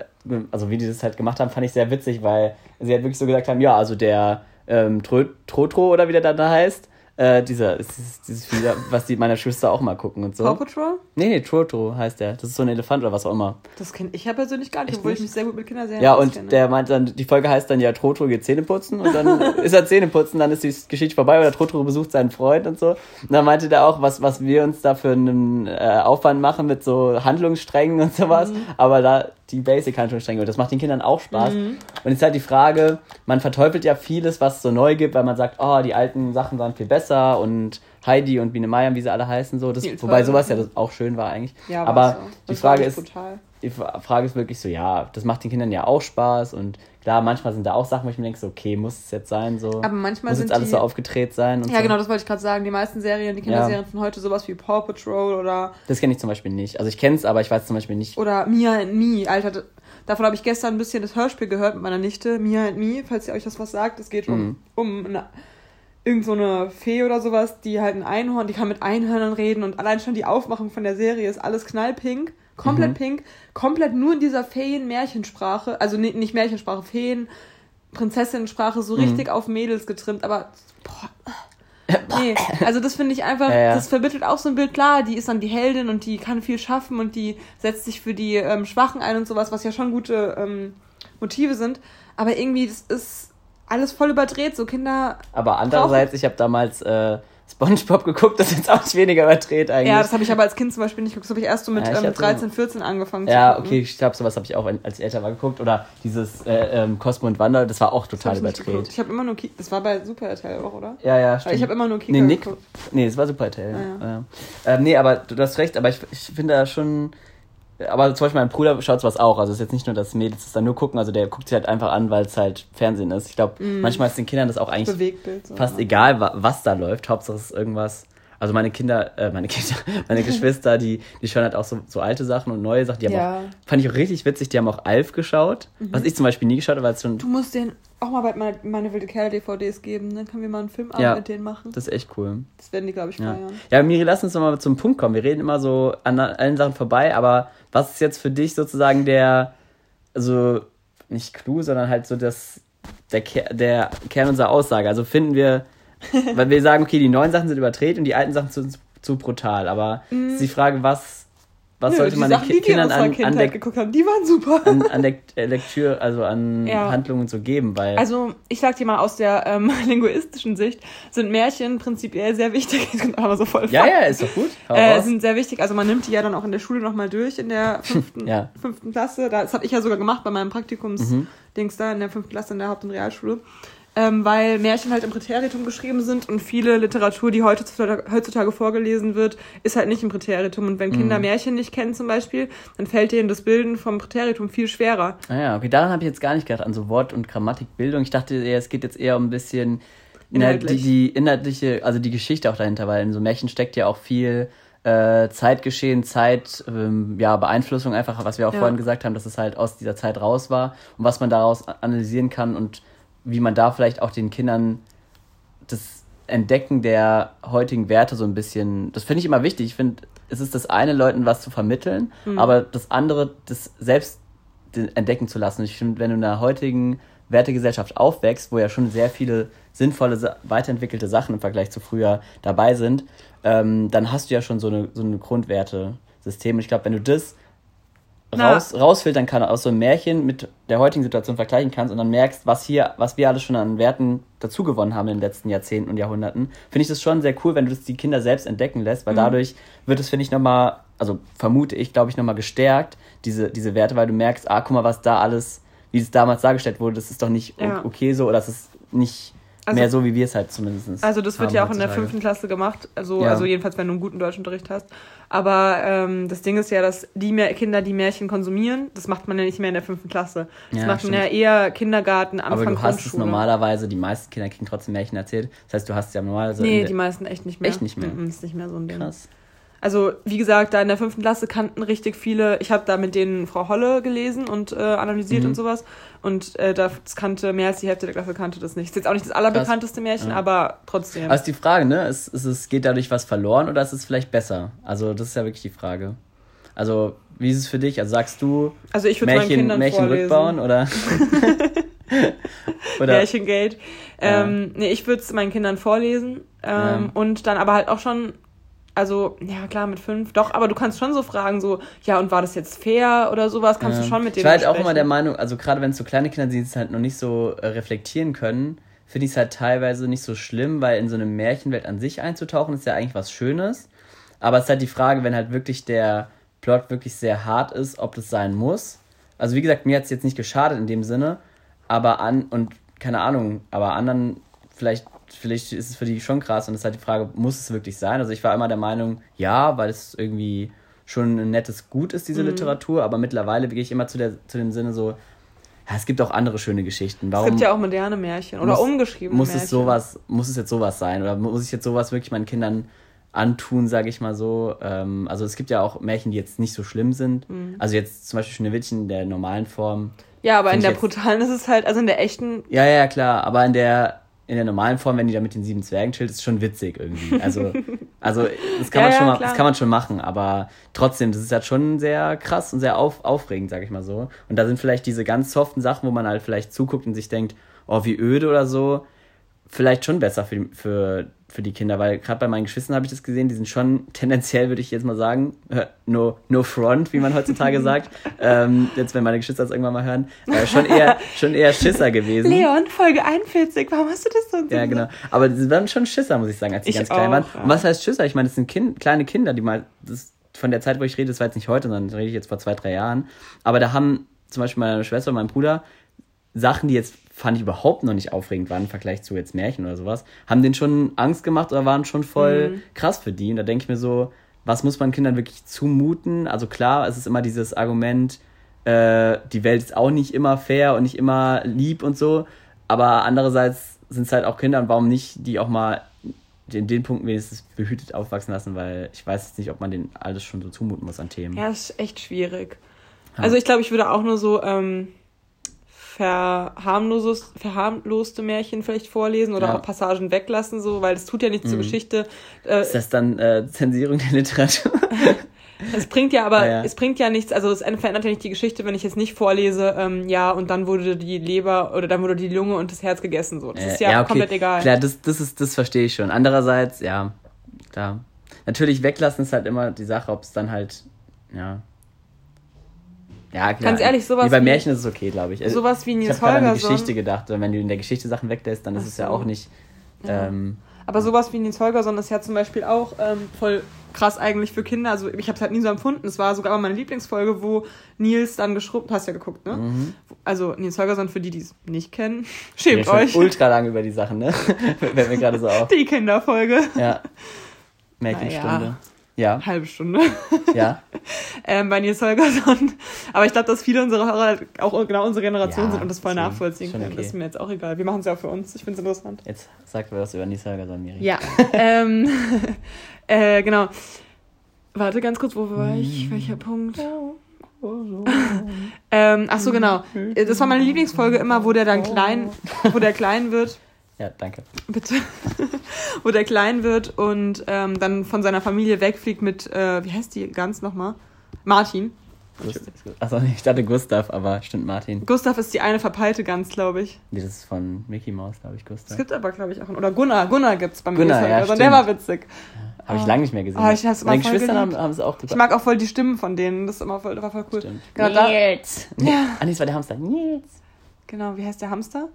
Speaker 1: also wie die das halt gemacht haben fand ich sehr witzig weil sie halt wirklich so gesagt haben ja also der ähm, Tro Trotro oder wie der da heißt äh, dieser dieses, dieses Vieh, was die meine Schwester auch mal gucken und so
Speaker 2: Paw Patrol?
Speaker 1: nee nee Trotro heißt der das ist so ein Elefant oder was auch immer
Speaker 2: Das kenne ich ja persönlich gar nicht,
Speaker 1: Echt
Speaker 2: obwohl ich
Speaker 1: nicht?
Speaker 2: mich sehr gut mit Kinderserien
Speaker 1: ja, und
Speaker 2: auskenne.
Speaker 1: der meint dann, die Folge heißt dann ja Trotro geht Zähne putzen und dann [LAUGHS] ist er Zähne putzen, dann ist die Geschichte vorbei oder Trotro besucht seinen Freund und so. Und dann meinte der auch, was, was wir uns da für einen äh, Aufwand machen mit so Handlungssträngen und sowas,
Speaker 2: Mhm.
Speaker 1: aber da die Basic-Handlungsstränge und das macht den Kindern auch Spaß.
Speaker 2: Mhm.
Speaker 1: Und jetzt halt die Frage, man verteufelt ja vieles, was es so neu gibt, weil man sagt, oh, die alten Sachen waren viel besser und Heidi und Biene Meier, wie sie alle heißen, so. Das, wobei sowas ja das auch schön war eigentlich.
Speaker 2: ja,
Speaker 1: aber
Speaker 2: so.
Speaker 1: die Frage ist,
Speaker 2: Brutal.
Speaker 1: die Frage ist wirklich so, ja, das macht den Kindern ja auch Spaß und klar, manchmal sind da auch Sachen, wo ich mir denke, so, okay, muss es jetzt sein, so.
Speaker 2: Aber manchmal
Speaker 1: muss
Speaker 2: sind
Speaker 1: jetzt alles
Speaker 2: die,
Speaker 1: so aufgedreht sein und
Speaker 2: Ja,
Speaker 1: so.
Speaker 2: genau, das wollte ich gerade sagen. Die meisten Serien, die Kinderserien von heute, sowas wie Paw Patrol oder,
Speaker 1: Das kenne ich zum Beispiel nicht. Also ich kenne es, aber ich weiß zum Beispiel nicht.
Speaker 2: oder Mia and Me. Alter, davon habe ich gestern ein bisschen das Hörspiel gehört mit meiner Nichte. Mia and Me, falls ihr euch das was sagt. Es geht um,
Speaker 1: Mhm.
Speaker 2: um eine, irgend so eine Fee oder sowas, die halt ein Einhorn, die kann mit Einhörnern reden und allein schon die Aufmachung von der Serie ist alles knallpink. Komplett
Speaker 1: Mhm.
Speaker 2: pink, komplett nur in dieser Feen-Märchensprache, also ni- nicht Märchensprache, Feen, Prinzessinnensprache, so
Speaker 1: Mhm.
Speaker 2: richtig auf Mädels getrimmt, aber boah, [LAUGHS] Nee, also das finde ich einfach,
Speaker 1: Ja, ja.
Speaker 2: das vermittelt auch so ein Bild, klar, die ist dann die Heldin und die kann viel schaffen und die setzt sich für die ähm, Schwachen ein und sowas, was ja schon gute ähm, Motive sind. Aber irgendwie, das ist alles voll überdreht, so Kinder.
Speaker 1: Aber andererseits, ich habe damals äh, Spongebob geguckt, das ist jetzt auch nicht weniger überdreht eigentlich.
Speaker 2: Ja, das habe ich aber als Kind zum Beispiel nicht geguckt. Das habe ich erst so mit
Speaker 1: Ja,
Speaker 2: ähm,
Speaker 1: hatte-
Speaker 2: 13, 14 angefangen
Speaker 1: Ja,
Speaker 2: zu gucken.
Speaker 1: okay, ich glaube, sowas habe ich auch, als ich älter war, geguckt. Oder dieses äh, ähm, Cosmo und Wanda, das war auch total überdreht.
Speaker 2: Ich habe immer nur Kika, das war bei Super RTL auch, oder?
Speaker 1: Ja, ja, stimmt.
Speaker 2: ich habe immer nur Kika
Speaker 1: Nee, Nick.
Speaker 2: geguckt.
Speaker 1: Nee, es war Super RTL.
Speaker 2: Ah,
Speaker 1: ja. Ähm, nee, aber du, du hast recht, aber ich, ich finde da schon, aber zum Beispiel mein Bruder schaut sowas auch. Also es ist jetzt nicht nur, dass Mädels es dann nur gucken, also der guckt sich halt einfach an, weil es halt Fernsehen ist. Ich glaube,
Speaker 2: Mhm.
Speaker 1: manchmal ist den Kindern das auch eigentlich fast egal, wa- was da läuft. Hauptsache es ist irgendwas. Also meine Kinder, äh, meine Kinder, [LAUGHS] meine Geschwister, die, die schauen halt auch so, so alte Sachen und neue Sachen. Die haben
Speaker 2: Ja.
Speaker 1: auch, fand ich auch richtig witzig, die haben auch Alf geschaut. Was ich zum Beispiel nie geschaut habe, weil es schon,
Speaker 2: Du musst denen auch mal bald meine, meine wilde Kerl-DVDs geben. Dann können wir mal einen Filmabend
Speaker 1: Ja.
Speaker 2: mit denen machen.
Speaker 1: das ist echt cool.
Speaker 2: Das werden die, glaube ich,
Speaker 1: Ja,
Speaker 2: feiern.
Speaker 1: ja Miri, lass uns nochmal zum Punkt kommen. Wir reden immer so an allen Sachen vorbei, aber was ist jetzt für dich sozusagen der, also nicht Clou, sondern halt so das, der, Ker der Kern unserer Aussage? Also finden wir, [LAUGHS] weil wir sagen, okay, die neuen Sachen sind überdreht und die alten Sachen zu, zu brutal, aber ist die Frage, was, was
Speaker 2: Nö,
Speaker 1: sollte man
Speaker 2: Sachen,
Speaker 1: den Ki Kindern an, an, der,
Speaker 2: geguckt haben, die waren super.
Speaker 1: an, an der äh, Lektüre, also an
Speaker 2: Ja.
Speaker 1: Handlungen zu geben? Weil,
Speaker 2: Also, ich sag dir mal, aus der ähm, [LAUGHS] linguistischen Sicht sind Märchen prinzipiell sehr wichtig. [LAUGHS] Aber so voll
Speaker 1: ja, ja, ist doch gut.
Speaker 2: Äh, sind sehr wichtig. Also man nimmt die ja dann auch in der Schule nochmal durch, in der fünften,
Speaker 1: Ja.
Speaker 2: fünften Klasse. Das habe ich ja sogar gemacht bei meinem Praktikums-Dings
Speaker 1: Mhm.
Speaker 2: da in der fünften Klasse in der Haupt- und Realschule. Ähm, weil Märchen halt im Präteritum geschrieben sind und viele Literatur, die heutzutage, heutzutage vorgelesen wird, ist halt nicht im Präteritum. Und wenn
Speaker 1: Mhm.
Speaker 2: Kinder Märchen nicht kennen zum Beispiel, dann fällt denen das Bilden vom Präteritum viel schwerer.
Speaker 1: Ah ja, okay, daran habe ich jetzt gar nicht gedacht, an so Wort- und Grammatikbildung. Ich dachte eher, es geht jetzt eher um ein bisschen inhalt, die,
Speaker 2: Inhaltlich.
Speaker 1: die inhaltliche, also die Geschichte auch dahinter, weil in so Märchen steckt ja auch viel äh, Zeitgeschehen, Zeit, ähm, ja, Beeinflussung einfach, was wir auch
Speaker 2: Ja.
Speaker 1: vorhin gesagt haben, dass es halt aus dieser Zeit raus war und was man daraus analysieren kann und wie man da vielleicht auch den Kindern das Entdecken der heutigen Werte so ein bisschen, das finde ich immer wichtig. Ich finde, es ist das eine, Leuten was zu vermitteln, aber das andere, das selbst de- entdecken zu lassen. Ich finde, wenn du in der heutigen Wertegesellschaft aufwächst, wo ja schon sehr viele sinnvolle, weiterentwickelte Sachen im Vergleich zu früher dabei sind, ähm, dann hast du ja schon so eine, so eine Grundwertesystem. Und ich glaube, wenn du das
Speaker 2: Na.
Speaker 1: raus, rausfiltern kann aus so einem Märchen mit der heutigen Situation vergleichen kannst und dann merkst, was hier, was wir alles schon an Werten dazugewonnen haben in den letzten Jahrzehnten und Jahrhunderten, finde ich das schon sehr cool, wenn du das die Kinder selbst entdecken lässt, weil dadurch wird es, finde ich, nochmal, also vermute ich, glaube ich, nochmal gestärkt, diese, diese Werte, weil du merkst, ah, guck mal, was da alles, wie es damals dargestellt wurde, das ist doch nicht
Speaker 2: Ja.
Speaker 1: okay so oder das ist nicht
Speaker 2: Also-
Speaker 1: mehr so, wie wir es halt zumindest
Speaker 2: Also das wird ja auch in der fünften Klasse gemacht, also,
Speaker 1: Ja.
Speaker 2: also jedenfalls, wenn du einen guten Deutschunterricht hast. Aber ähm, das Ding ist ja, dass die Mer Kinder, die Märchen konsumieren, das macht man ja nicht mehr in der fünften Klasse. Das
Speaker 1: Ja,
Speaker 2: macht man
Speaker 1: stimmt.
Speaker 2: ja eher Kindergarten, Anfang
Speaker 1: Aber du hast es normalerweise, die meisten Kinder kriegen trotzdem Märchen erzählt. Das heißt, du hast ja normalerweise. in
Speaker 2: Nee, die meisten echt nicht mehr.
Speaker 1: Echt nicht mehr?
Speaker 2: Mhm, ist nicht mehr so ein Ding.
Speaker 1: Krass.
Speaker 2: Also, wie gesagt, da in der fünften Klasse kannten richtig viele, ich habe da mit denen Frau Holle gelesen und äh, analysiert
Speaker 1: Mhm.
Speaker 2: und sowas. Und äh, das kannte mehr als die Hälfte der Klasse kannte das nicht. Ist jetzt auch nicht das allerbekannteste Märchen,
Speaker 1: Ja.
Speaker 2: aber trotzdem.
Speaker 1: Ist die Frage, ne? Ist, ist es, geht dadurch was verloren oder ist es vielleicht besser? Also, das ist ja wirklich die Frage. Also, wie ist es für dich? Also, sagst du
Speaker 2: Also ich
Speaker 1: Märchen, Märchen
Speaker 2: vorlesen.
Speaker 1: rückbauen oder? [LAUGHS] oder
Speaker 2: Märchengeld. Ähm, nee, ich würde es meinen Kindern vorlesen. Ähm,
Speaker 1: Ja.
Speaker 2: Und dann aber halt auch schon, also, ja klar, mit fünf, doch, aber du kannst schon so fragen, so, ja, und war das jetzt fair oder sowas, kannst du
Speaker 1: Ja.
Speaker 2: schon mit denen
Speaker 1: Ich war halt auch immer der Meinung, also gerade wenn es so kleine Kinder sind, die es halt noch nicht so äh, reflektieren können, finde ich es halt teilweise nicht so schlimm, weil in so eine Märchenwelt an sich einzutauchen ist ja eigentlich was Schönes. Aber es ist halt die Frage, wenn halt wirklich der Plot wirklich sehr hart ist, ob das sein muss. Also wie gesagt, mir hat es jetzt nicht geschadet in dem Sinne, aber an und keine Ahnung, aber anderen vielleicht vielleicht ist es für die schon krass und es ist halt die Frage, muss es wirklich sein? Also ich war immer der Meinung, ja, weil es irgendwie schon ein nettes Gut ist, diese Literatur, aber mittlerweile gehe ich immer zu, der, zu dem Sinne so, ja, es gibt auch andere schöne Geschichten.
Speaker 2: es
Speaker 1: Warum
Speaker 2: gibt ja auch moderne Märchen oder
Speaker 1: muss-
Speaker 2: umgeschriebene
Speaker 1: muss
Speaker 2: Märchen.
Speaker 1: es sowas, muss es jetzt sowas sein? Oder muss ich jetzt sowas wirklich meinen Kindern antun, sage ich mal so? Ähm, also es gibt ja auch Märchen, die jetzt nicht so schlimm sind.
Speaker 2: Mhm.
Speaker 1: Also jetzt zum Beispiel Schneewittchen in der normalen Form.
Speaker 2: Ja, aber in der brutalen ist es halt, also in der echten,
Speaker 1: Ja, ja, klar, aber in der in der normalen Form, wenn die da mit den sieben Zwergen chillt, ist schon witzig irgendwie. Also, [LAUGHS] also das kann
Speaker 2: Ja,
Speaker 1: man schon
Speaker 2: ja,
Speaker 1: mal,
Speaker 2: klar.
Speaker 1: das kann man schon machen, aber trotzdem, das ist halt schon sehr krass und sehr auf, aufregend, sag ich mal so. Und da sind vielleicht diese ganz soften Sachen, wo man halt vielleicht zuguckt und sich denkt, oh, wie öde oder so, vielleicht schon besser für, die- für, für die Kinder, weil gerade bei meinen Geschwistern habe ich das gesehen, die sind schon tendenziell, würde ich jetzt mal sagen, äh, no, no front, wie man heutzutage [LAUGHS] sagt. Ähm, jetzt, wenn meine Geschwister das irgendwann mal hören, äh, schon eher, [LAUGHS] schon eher Schisser gewesen.
Speaker 2: Leon, Folge 41, warum hast du das so?
Speaker 1: Ja, genau. Aber sie waren schon Schisser, muss ich sagen, als sie
Speaker 2: Ich
Speaker 1: ganz klein
Speaker 2: auch,
Speaker 1: waren.
Speaker 2: ja.
Speaker 1: Und was heißt Schisser? Ich meine, das sind kind, kleine Kinder, die mal, das, von der Zeit, wo ich rede, das war jetzt nicht heute, sondern das rede ich jetzt vor zwei, drei Jahren. Aber da haben zum Beispiel meine Schwester und mein Bruder Sachen, die jetzt fand ich überhaupt noch nicht aufregend waren im Vergleich zu jetzt Märchen oder sowas, haben denen schon Angst gemacht oder waren schon voll
Speaker 2: Mhm.
Speaker 1: krass für die. Und da denke ich mir so, was muss man Kindern wirklich zumuten? Also klar, es ist immer dieses Argument, äh, die Welt ist auch nicht immer fair und nicht immer lieb und so, aber andererseits sind es halt auch Kinder und warum nicht die auch mal in den Punkten wenigstens behütet aufwachsen lassen, weil ich weiß jetzt nicht, ob man denen alles schon so zumuten muss an Themen.
Speaker 2: Ja, ist echt schwierig. Ja. Also ich glaube, ich würde auch nur so ähm, verharmloste Märchen vielleicht vorlesen oder ja. auch Passagen weglassen, so, weil es tut ja nichts mhm. zur Geschichte.
Speaker 1: Äh, ist das dann äh, Zensierung der Literatur? [LAUGHS]
Speaker 2: es bringt ja aber, ja, ja. es bringt ja nichts, also es verändert ja nicht die Geschichte, wenn ich jetzt nicht vorlese, ähm, ja, und dann wurde die Leber oder dann wurde die Lunge und das Herz gegessen, so. Das äh, ist ja,
Speaker 1: okay. komplett egal. Klar, das, das ist, das verstehe ich schon. Andererseits, ja, klar. Natürlich weglassen ist halt immer die Sache, ob es dann halt, ja, ja, klar. Ganz ehrlich, sowas. Wie bei Märchen wie, ist es okay, glaube ich. Also, sowas wie Nils Ich habe an die Geschichte gedacht. Wenn du in der Geschichte Sachen weglässt, dann ist es ja auch nicht. Ja. Ähm,
Speaker 2: aber sowas wie Nils Holgersson ist ja zum Beispiel auch ähm, voll krass eigentlich für Kinder. Also ich habe es halt nie so empfunden. Es war sogar meine Lieblingsfolge, wo Nils dann geschrumpft, hast ja geguckt, ne? Mhm. Also Nils Holgersson, für die, die es nicht kennen, [LAUGHS] schämt euch.
Speaker 1: ultra lang über die Sachen, ne? [LAUGHS] Fällt mir gerade so auf.
Speaker 2: Die Kinderfolge.
Speaker 1: Ja. Märchenstunde. Naja.
Speaker 2: Ja. Halbe Stunde. [LAUGHS] Ja. ähm, bei Nils Holgersson. Aber ich glaube, dass viele unserer Hörer auch genau unsere Generation ja, sind und das voll nachvollziehen können. Okay. Das ist mir jetzt auch egal. Wir machen es ja auch für uns. Ich finde es interessant.
Speaker 1: Jetzt sag mir was über Nils Holgersson, Miri.
Speaker 2: Ja. [LAUGHS] ähm, [LAUGHS] äh, genau. Warte ganz kurz, wo war ich? Welcher Punkt? ähm, ach so, genau. Das war meine Lieblingsfolge immer, wo der dann klein, wo der klein wird
Speaker 1: ja, danke.
Speaker 2: Bitte. [LAUGHS] Wo der klein wird und ähm, dann von seiner Familie wegfliegt mit, äh, wie heißt die ganz nochmal? Martin.
Speaker 1: Achso, ich dachte Gustav, aber stimmt Martin.
Speaker 2: Gustav ist die eine verpeilte Gans, glaube ich.
Speaker 1: Nee, das ist von Mickey Mouse, glaube ich, Gustav.
Speaker 2: Es gibt aber, glaube ich, auch einen. Oder Gunnar. Gunnar gibt es beim Gunnar, ja, also, Der war witzig.
Speaker 1: Ja, Habe ich lange nicht mehr gesehen. Oh, ich Meine
Speaker 2: Geschwister haben, haben es auch Ich mag auch voll die Stimmen von denen. Das ist immer voll, das war voll cool. Stimmt. Genau,
Speaker 1: Nils. Da, ja. Ah, nee, das war der Hamster. Nils.
Speaker 2: Genau, wie heißt der Hamster?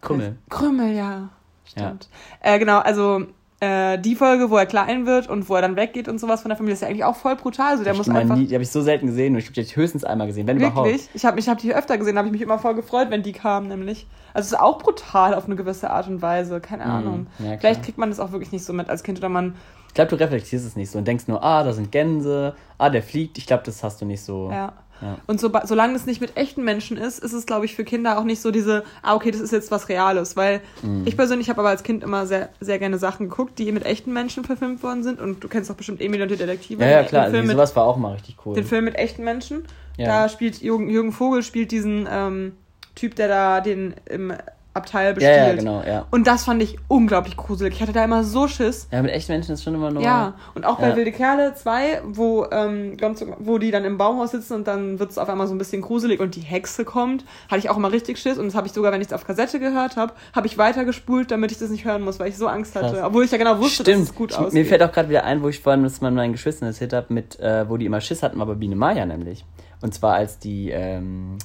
Speaker 1: Krümmel.
Speaker 2: Krümmel, ja. Stimmt. Ja. Äh, genau, also äh, die Folge, wo er klein wird und wo er dann weggeht und sowas von der Familie, ist ja eigentlich auch voll brutal. Also der
Speaker 1: ich muss einfach. Nie, die habe ich so selten gesehen und ich habe die höchstens einmal gesehen, wenn
Speaker 2: Wirklich? überhaupt. Ich habe ich hab die öfter gesehen, habe ich mich immer voll gefreut, wenn die kamen, nämlich. Also es ist auch brutal auf eine gewisse Art und Weise, keine mm, Ahnung. Ja, Vielleicht kriegt man das auch wirklich nicht so mit als Kind oder man.
Speaker 1: Ich glaube, du reflektierst es nicht so und denkst nur, ah, da sind Gänse, ah, der fliegt. Ich glaube, das hast du nicht so.
Speaker 2: Ja. Ja. Und so, solange es nicht mit echten Menschen ist, ist es, glaube ich, für Kinder auch nicht so diese, ah, okay, das ist jetzt was Reales. Weil mhm. ich persönlich habe aber als Kind immer sehr, sehr gerne Sachen geguckt, die mit echten Menschen verfilmt worden sind. Und du kennst doch bestimmt Emil und die Detektive.
Speaker 1: Ja, ja klar, also sowas war auch mal richtig cool.
Speaker 2: Den Film mit echten Menschen. Ja. Da spielt Jürgen, Jürgen Vogel spielt diesen ähm, Typ, der da den im Abteil bestiehlt. Ja, ja, genau, ja. Und das fand ich unglaublich gruselig. Ich hatte da immer so Schiss.
Speaker 1: Ja, mit echten Menschen ist schon immer nur.
Speaker 2: Ja, und auch bei ja. Wilde Kerle 2, wo, ähm, wo die dann im Baumhaus sitzen und dann wird es auf einmal so ein bisschen gruselig und die Hexe kommt, hatte ich auch immer richtig Schiss. Und das habe ich sogar, wenn ich es auf Kassette gehört habe, habe ich weitergespult, damit ich das nicht hören muss, weil ich so Angst hatte. Krass. Obwohl ich ja genau wusste, Stimmt. dass es gut
Speaker 1: aussieht. Mir fällt auch gerade wieder ein, wo ich vorhin das mal meinen Geschwistern erzählt habe, mit, äh, wo die immer Schiss hatten, aber Biene Maya nämlich. Und zwar als die, ähm,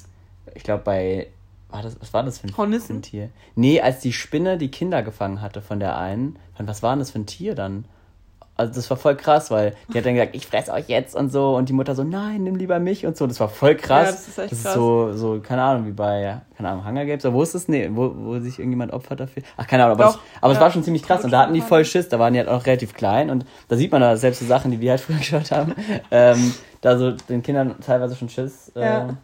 Speaker 1: ich glaube bei war das, was war das für ein, Hornissen? ein Tier? Nee, als die Spinne die Kinder gefangen hatte von der einen. Was war denn das für ein Tier dann? Also das war voll krass, weil die hat dann gesagt, ich fress euch jetzt und so und die Mutter so, nein, nimm lieber mich und so. Das war voll krass. Ja, das ist echt das krass. Ist so, so, keine Ahnung, wie bei, keine Ahnung, Hunger Games, oder wo ist das? Nee, wo, wo sich irgendjemand opfert dafür. Ach, keine Ahnung, aber, Doch, das, aber ja. es war schon ziemlich krass und da hatten die voll Schiss, da waren die halt auch relativ klein und da sieht man da selbst so Sachen, die wir halt [LAUGHS] früher geschaut haben, ähm, da so den Kindern teilweise schon Schiss äh, ja.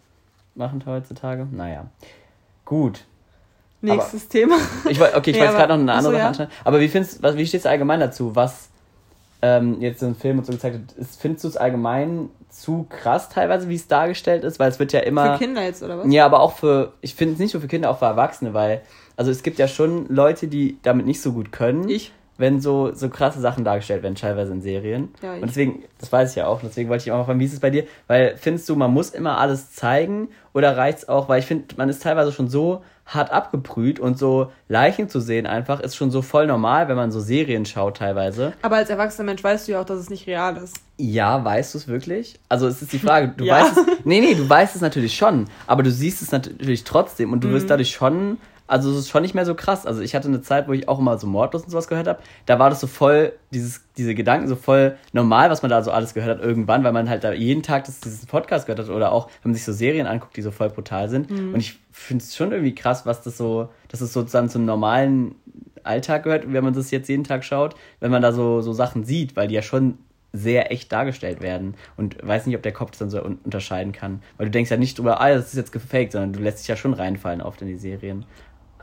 Speaker 1: machen heutzutage. Naja. Gut.
Speaker 2: Nächstes aber Thema.
Speaker 1: Ich, okay, ich [LAUGHS] ja, wollte gerade noch eine andere Sache ja. anschauen. Aber wie, findest, was, wie stehst du allgemein dazu? Was ähm, jetzt in Film und so gezeigt hat, ist, findest du es allgemein zu krass teilweise, wie es dargestellt ist? Weil es wird ja immer.
Speaker 2: Für Kinder jetzt, oder was?
Speaker 1: Ja, aber auch für. Ich finde es nicht nur für Kinder, auch für Erwachsene, weil. Also es gibt ja schon Leute, die damit nicht so gut können.
Speaker 2: Ich
Speaker 1: wenn so, so krasse Sachen dargestellt werden, teilweise in Serien. Ja, und deswegen, das weiß ich ja auch, deswegen wollte ich auch mal fragen, wie ist es bei dir? Weil findest du, man muss immer alles zeigen oder reicht es auch, weil ich finde, man ist teilweise schon so hart abgebrüht und so Leichen zu sehen einfach ist schon so voll normal, wenn man so Serien schaut teilweise.
Speaker 2: Aber als erwachsener Mensch weißt du ja auch, dass es nicht real ist.
Speaker 1: Ja, weißt du es wirklich? Also es ist die Frage, du [LAUGHS] ja. weißt es, nee, nee, du weißt es natürlich schon, aber du siehst es natürlich trotzdem und du mhm. wirst dadurch schon also es ist schon nicht mehr so krass. Also ich hatte eine Zeit, wo ich auch immer so Mordlos und sowas gehört habe. Da war das so voll, dieses, diese Gedanken so voll normal, was man da so alles gehört hat irgendwann, weil man halt da jeden Tag das, dieses Podcast gehört hat oder auch, wenn man sich so Serien anguckt, die so voll brutal sind. Mhm. Und ich finde es schon irgendwie krass, was das so, dass es sozusagen zum normalen Alltag gehört, wenn man das jetzt jeden Tag schaut, wenn man da so, so Sachen sieht, weil die ja schon sehr echt dargestellt werden und weiß nicht, ob der Kopf das dann so un unterscheiden kann. Weil du denkst ja nicht drüber, ah, das ist jetzt gefaked, sondern du lässt dich ja schon reinfallen oft in die Serien.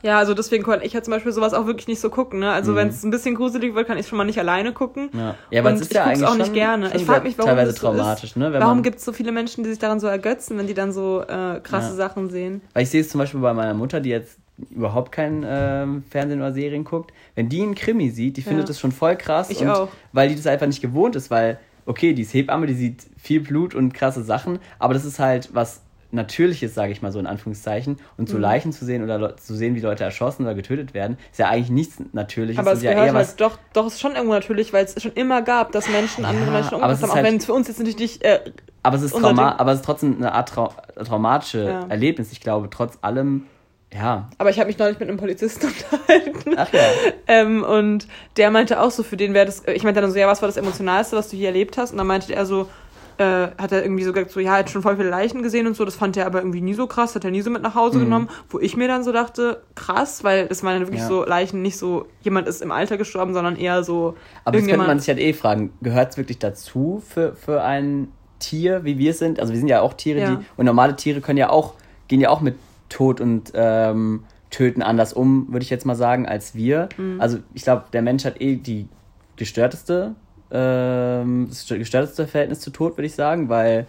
Speaker 2: Ja, also deswegen konnte ich ja zum Beispiel sowas auch wirklich nicht so gucken. Ne? Also mhm. wenn es ein bisschen gruselig wird, kann ich schon mal nicht alleine gucken. Ja, ja aber es ist ich ja eigentlich auch nicht gerne. Ich frage mich, warum teilweise das so traumatisch, ist. Ne? Wenn warum gibt es so viele Menschen, die sich daran so ergötzen, wenn die dann so äh, krasse ja. Sachen sehen?
Speaker 1: Weil ich sehe es zum Beispiel bei meiner Mutter, die jetzt überhaupt kein äh, Fernsehen oder Serien guckt. Wenn die einen Krimi sieht, die ja. findet das schon voll krass. Ich und auch. Weil die das einfach nicht gewohnt ist, weil okay, die ist Hebamme, die sieht viel Blut und krasse Sachen, aber das ist halt was Natürliches, sage ich mal so in Anführungszeichen. Und so mhm. Leichen zu sehen oder zu sehen, wie Leute erschossen oder getötet werden, ist ja eigentlich nichts Natürliches.
Speaker 2: Aber es
Speaker 1: ja
Speaker 2: gehört halt doch, doch, ist schon irgendwo natürlich, weil es schon immer gab, dass Menschen ja, andere Menschen umgebracht haben, auch halt, wenn es für uns jetzt natürlich nicht. Äh,
Speaker 1: aber, es ist Trauma aber es ist trotzdem eine Art trau traumatische ja. Erlebnis. Ich glaube, trotz allem ja.
Speaker 2: Aber ich habe mich neulich mit einem Polizisten [LAUGHS] unterhalten. Ach ja. ähm, und der meinte auch so, für den wäre das, ich meinte dann so, ja, was war das Emotionalste, was du hier erlebt hast? Und dann meinte er so, äh, hat er irgendwie so gesagt, so, ja, er hat schon voll viele Leichen gesehen und so, das fand er aber irgendwie nie so krass, hat er nie so mit nach Hause mhm. genommen, wo ich mir dann so dachte, krass, weil das waren dann wirklich ja. so Leichen, nicht so, jemand ist im Alter gestorben, sondern eher so.
Speaker 1: Aber das könnte man sich halt eh fragen, gehört es wirklich dazu für, für ein Tier, wie wir sind? Also wir sind ja auch Tiere, ja. die, und normale Tiere können ja auch, gehen ja auch mit Tod und ähm, Töten anders um, würde ich jetzt mal sagen, als wir. Mhm. Also ich glaube, der Mensch hat eh die gestörteste ähm, das gestörteste Verhältnis zu Tod, würde ich sagen, weil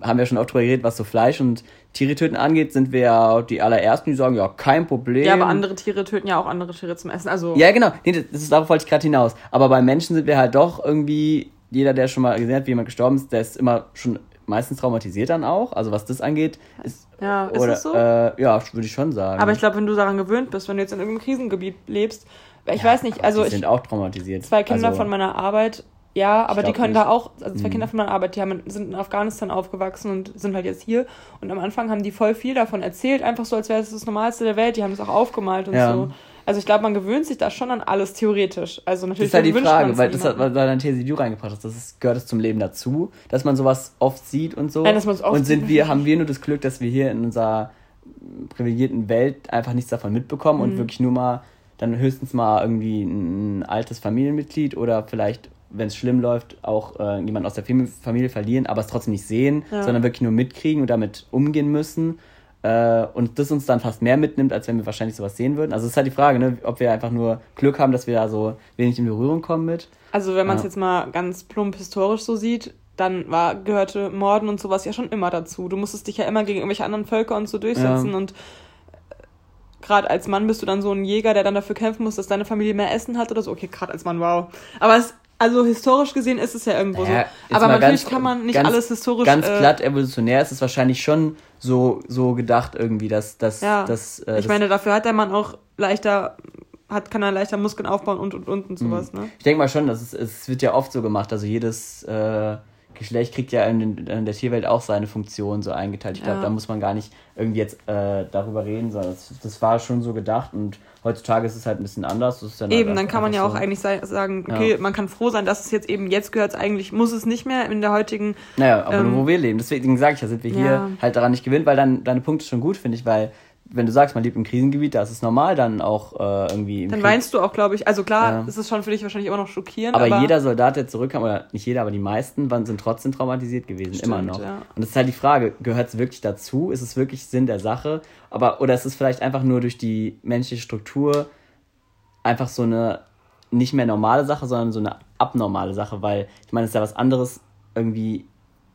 Speaker 1: haben wir schon oft drüber geredet, was so Fleisch und Tiere töten angeht, sind wir ja die allerersten, die sagen, ja, kein Problem.
Speaker 2: Ja, aber andere Tiere töten ja auch andere Tiere zum Essen. Also
Speaker 1: ja, genau. Nee, das ist, darauf wollte ich gerade hinaus. Aber bei Menschen sind wir halt doch irgendwie, jeder, der schon mal gesehen hat, wie jemand gestorben ist, der ist immer schon meistens traumatisiert dann auch. Also was das angeht, ist. Ja, ist oder, das so? Äh, ja, würde ich schon sagen.
Speaker 2: Aber ich glaube, wenn du daran gewöhnt bist, wenn du jetzt in irgendeinem Krisengebiet lebst, ich ja, weiß nicht, also. Die
Speaker 1: sind auch traumatisiert.
Speaker 2: Zwei Kinder also, von meiner Arbeit ja, aber die können nicht. da auch, also zwei mhm. Kinder von meiner Arbeit, die haben, sind in Afghanistan aufgewachsen und sind halt jetzt hier. Und am Anfang haben die voll viel davon erzählt, einfach so, als wäre es das, das Normalste der Welt. Die haben es auch aufgemalt und ja. so. Also ich glaube, man gewöhnt sich da schon an alles theoretisch. Also natürlich.
Speaker 1: Das ist halt die Frage, weil das hat, weil deine These, die du reingebracht hast, das ist, gehört es zum Leben dazu, dass man sowas oft sieht und so. Nein, dass man es oft und sind wir, haben wir nur das Glück, dass wir hier in unserer privilegierten Welt einfach nichts davon mitbekommen mhm. und wirklich nur mal dann höchstens mal irgendwie ein altes Familienmitglied oder vielleicht wenn es schlimm läuft, auch äh, jemanden aus der Familie verlieren, aber es trotzdem nicht sehen, ja. sondern wirklich nur mitkriegen und damit umgehen müssen. Äh, und das uns dann fast mehr mitnimmt, als wenn wir wahrscheinlich sowas sehen würden. Also es ist halt die Frage, ne, ob wir einfach nur Glück haben, dass wir da so wenig in Berührung kommen mit.
Speaker 2: Also wenn man es ja. jetzt mal ganz plump historisch so sieht, dann war, gehörte Morden und sowas ja schon immer dazu. Du musstest dich ja immer gegen irgendwelche anderen Völker und so durchsetzen ja. und äh, gerade als Mann bist du dann so ein Jäger, der dann dafür kämpfen muss, dass deine Familie mehr Essen hat oder so. Okay, gerade als Mann, wow. Aber es also historisch gesehen ist es ja irgendwo naja, so. Aber natürlich
Speaker 1: ganz, kann man nicht ganz, alles historisch. Ganz äh, glatt evolutionär ist es wahrscheinlich schon so, so gedacht irgendwie, dass, dass, ja. dass
Speaker 2: äh, Ich meine, dafür hat der Mann auch leichter, hat, kann er leichter Muskeln aufbauen und und und und sowas, mhm. ne?
Speaker 1: Ich denke mal schon, dass es, es wird ja oft so gemacht, also jedes äh, Geschlecht kriegt ja in, in, der Tierwelt auch seine Funktion so eingeteilt. Ich glaube, ja. da muss man gar nicht irgendwie jetzt äh, darüber reden, sondern das, das, war schon so gedacht und heutzutage ist es halt ein bisschen anders.
Speaker 2: dann eben, halt dann kann man ja auch eigentlich sagen, okay, ja. man kann froh sein, dass es jetzt eben, jetzt gehört eigentlich, muss es nicht mehr in der heutigen...
Speaker 1: Naja, aber ähm, wo wir leben. Deswegen sage ich ja, sind wir hier ja. halt daran nicht gewinnt, weil dann deine Punkte schon gut, finde ich, weil wenn du sagst, man lebt im Krisengebiet, da ist es normal, dann auch äh, irgendwie.
Speaker 2: dann Krieg. weinst du auch, glaube ich. Also klar, ja. ist es schon für dich wahrscheinlich immer noch schockierend.
Speaker 1: Aber, aber, jeder Soldat, der zurückkam, oder nicht jeder, aber die meisten, waren, sind trotzdem traumatisiert gewesen, Stimmt, immer noch. Ja. Und das ist halt die Frage, gehört es wirklich dazu? Ist es wirklich Sinn der Sache? Aber, oder ist es vielleicht einfach nur durch die menschliche Struktur einfach so eine nicht mehr normale Sache, sondern so eine abnormale Sache? Weil, ich meine, es ist ja was anderes, irgendwie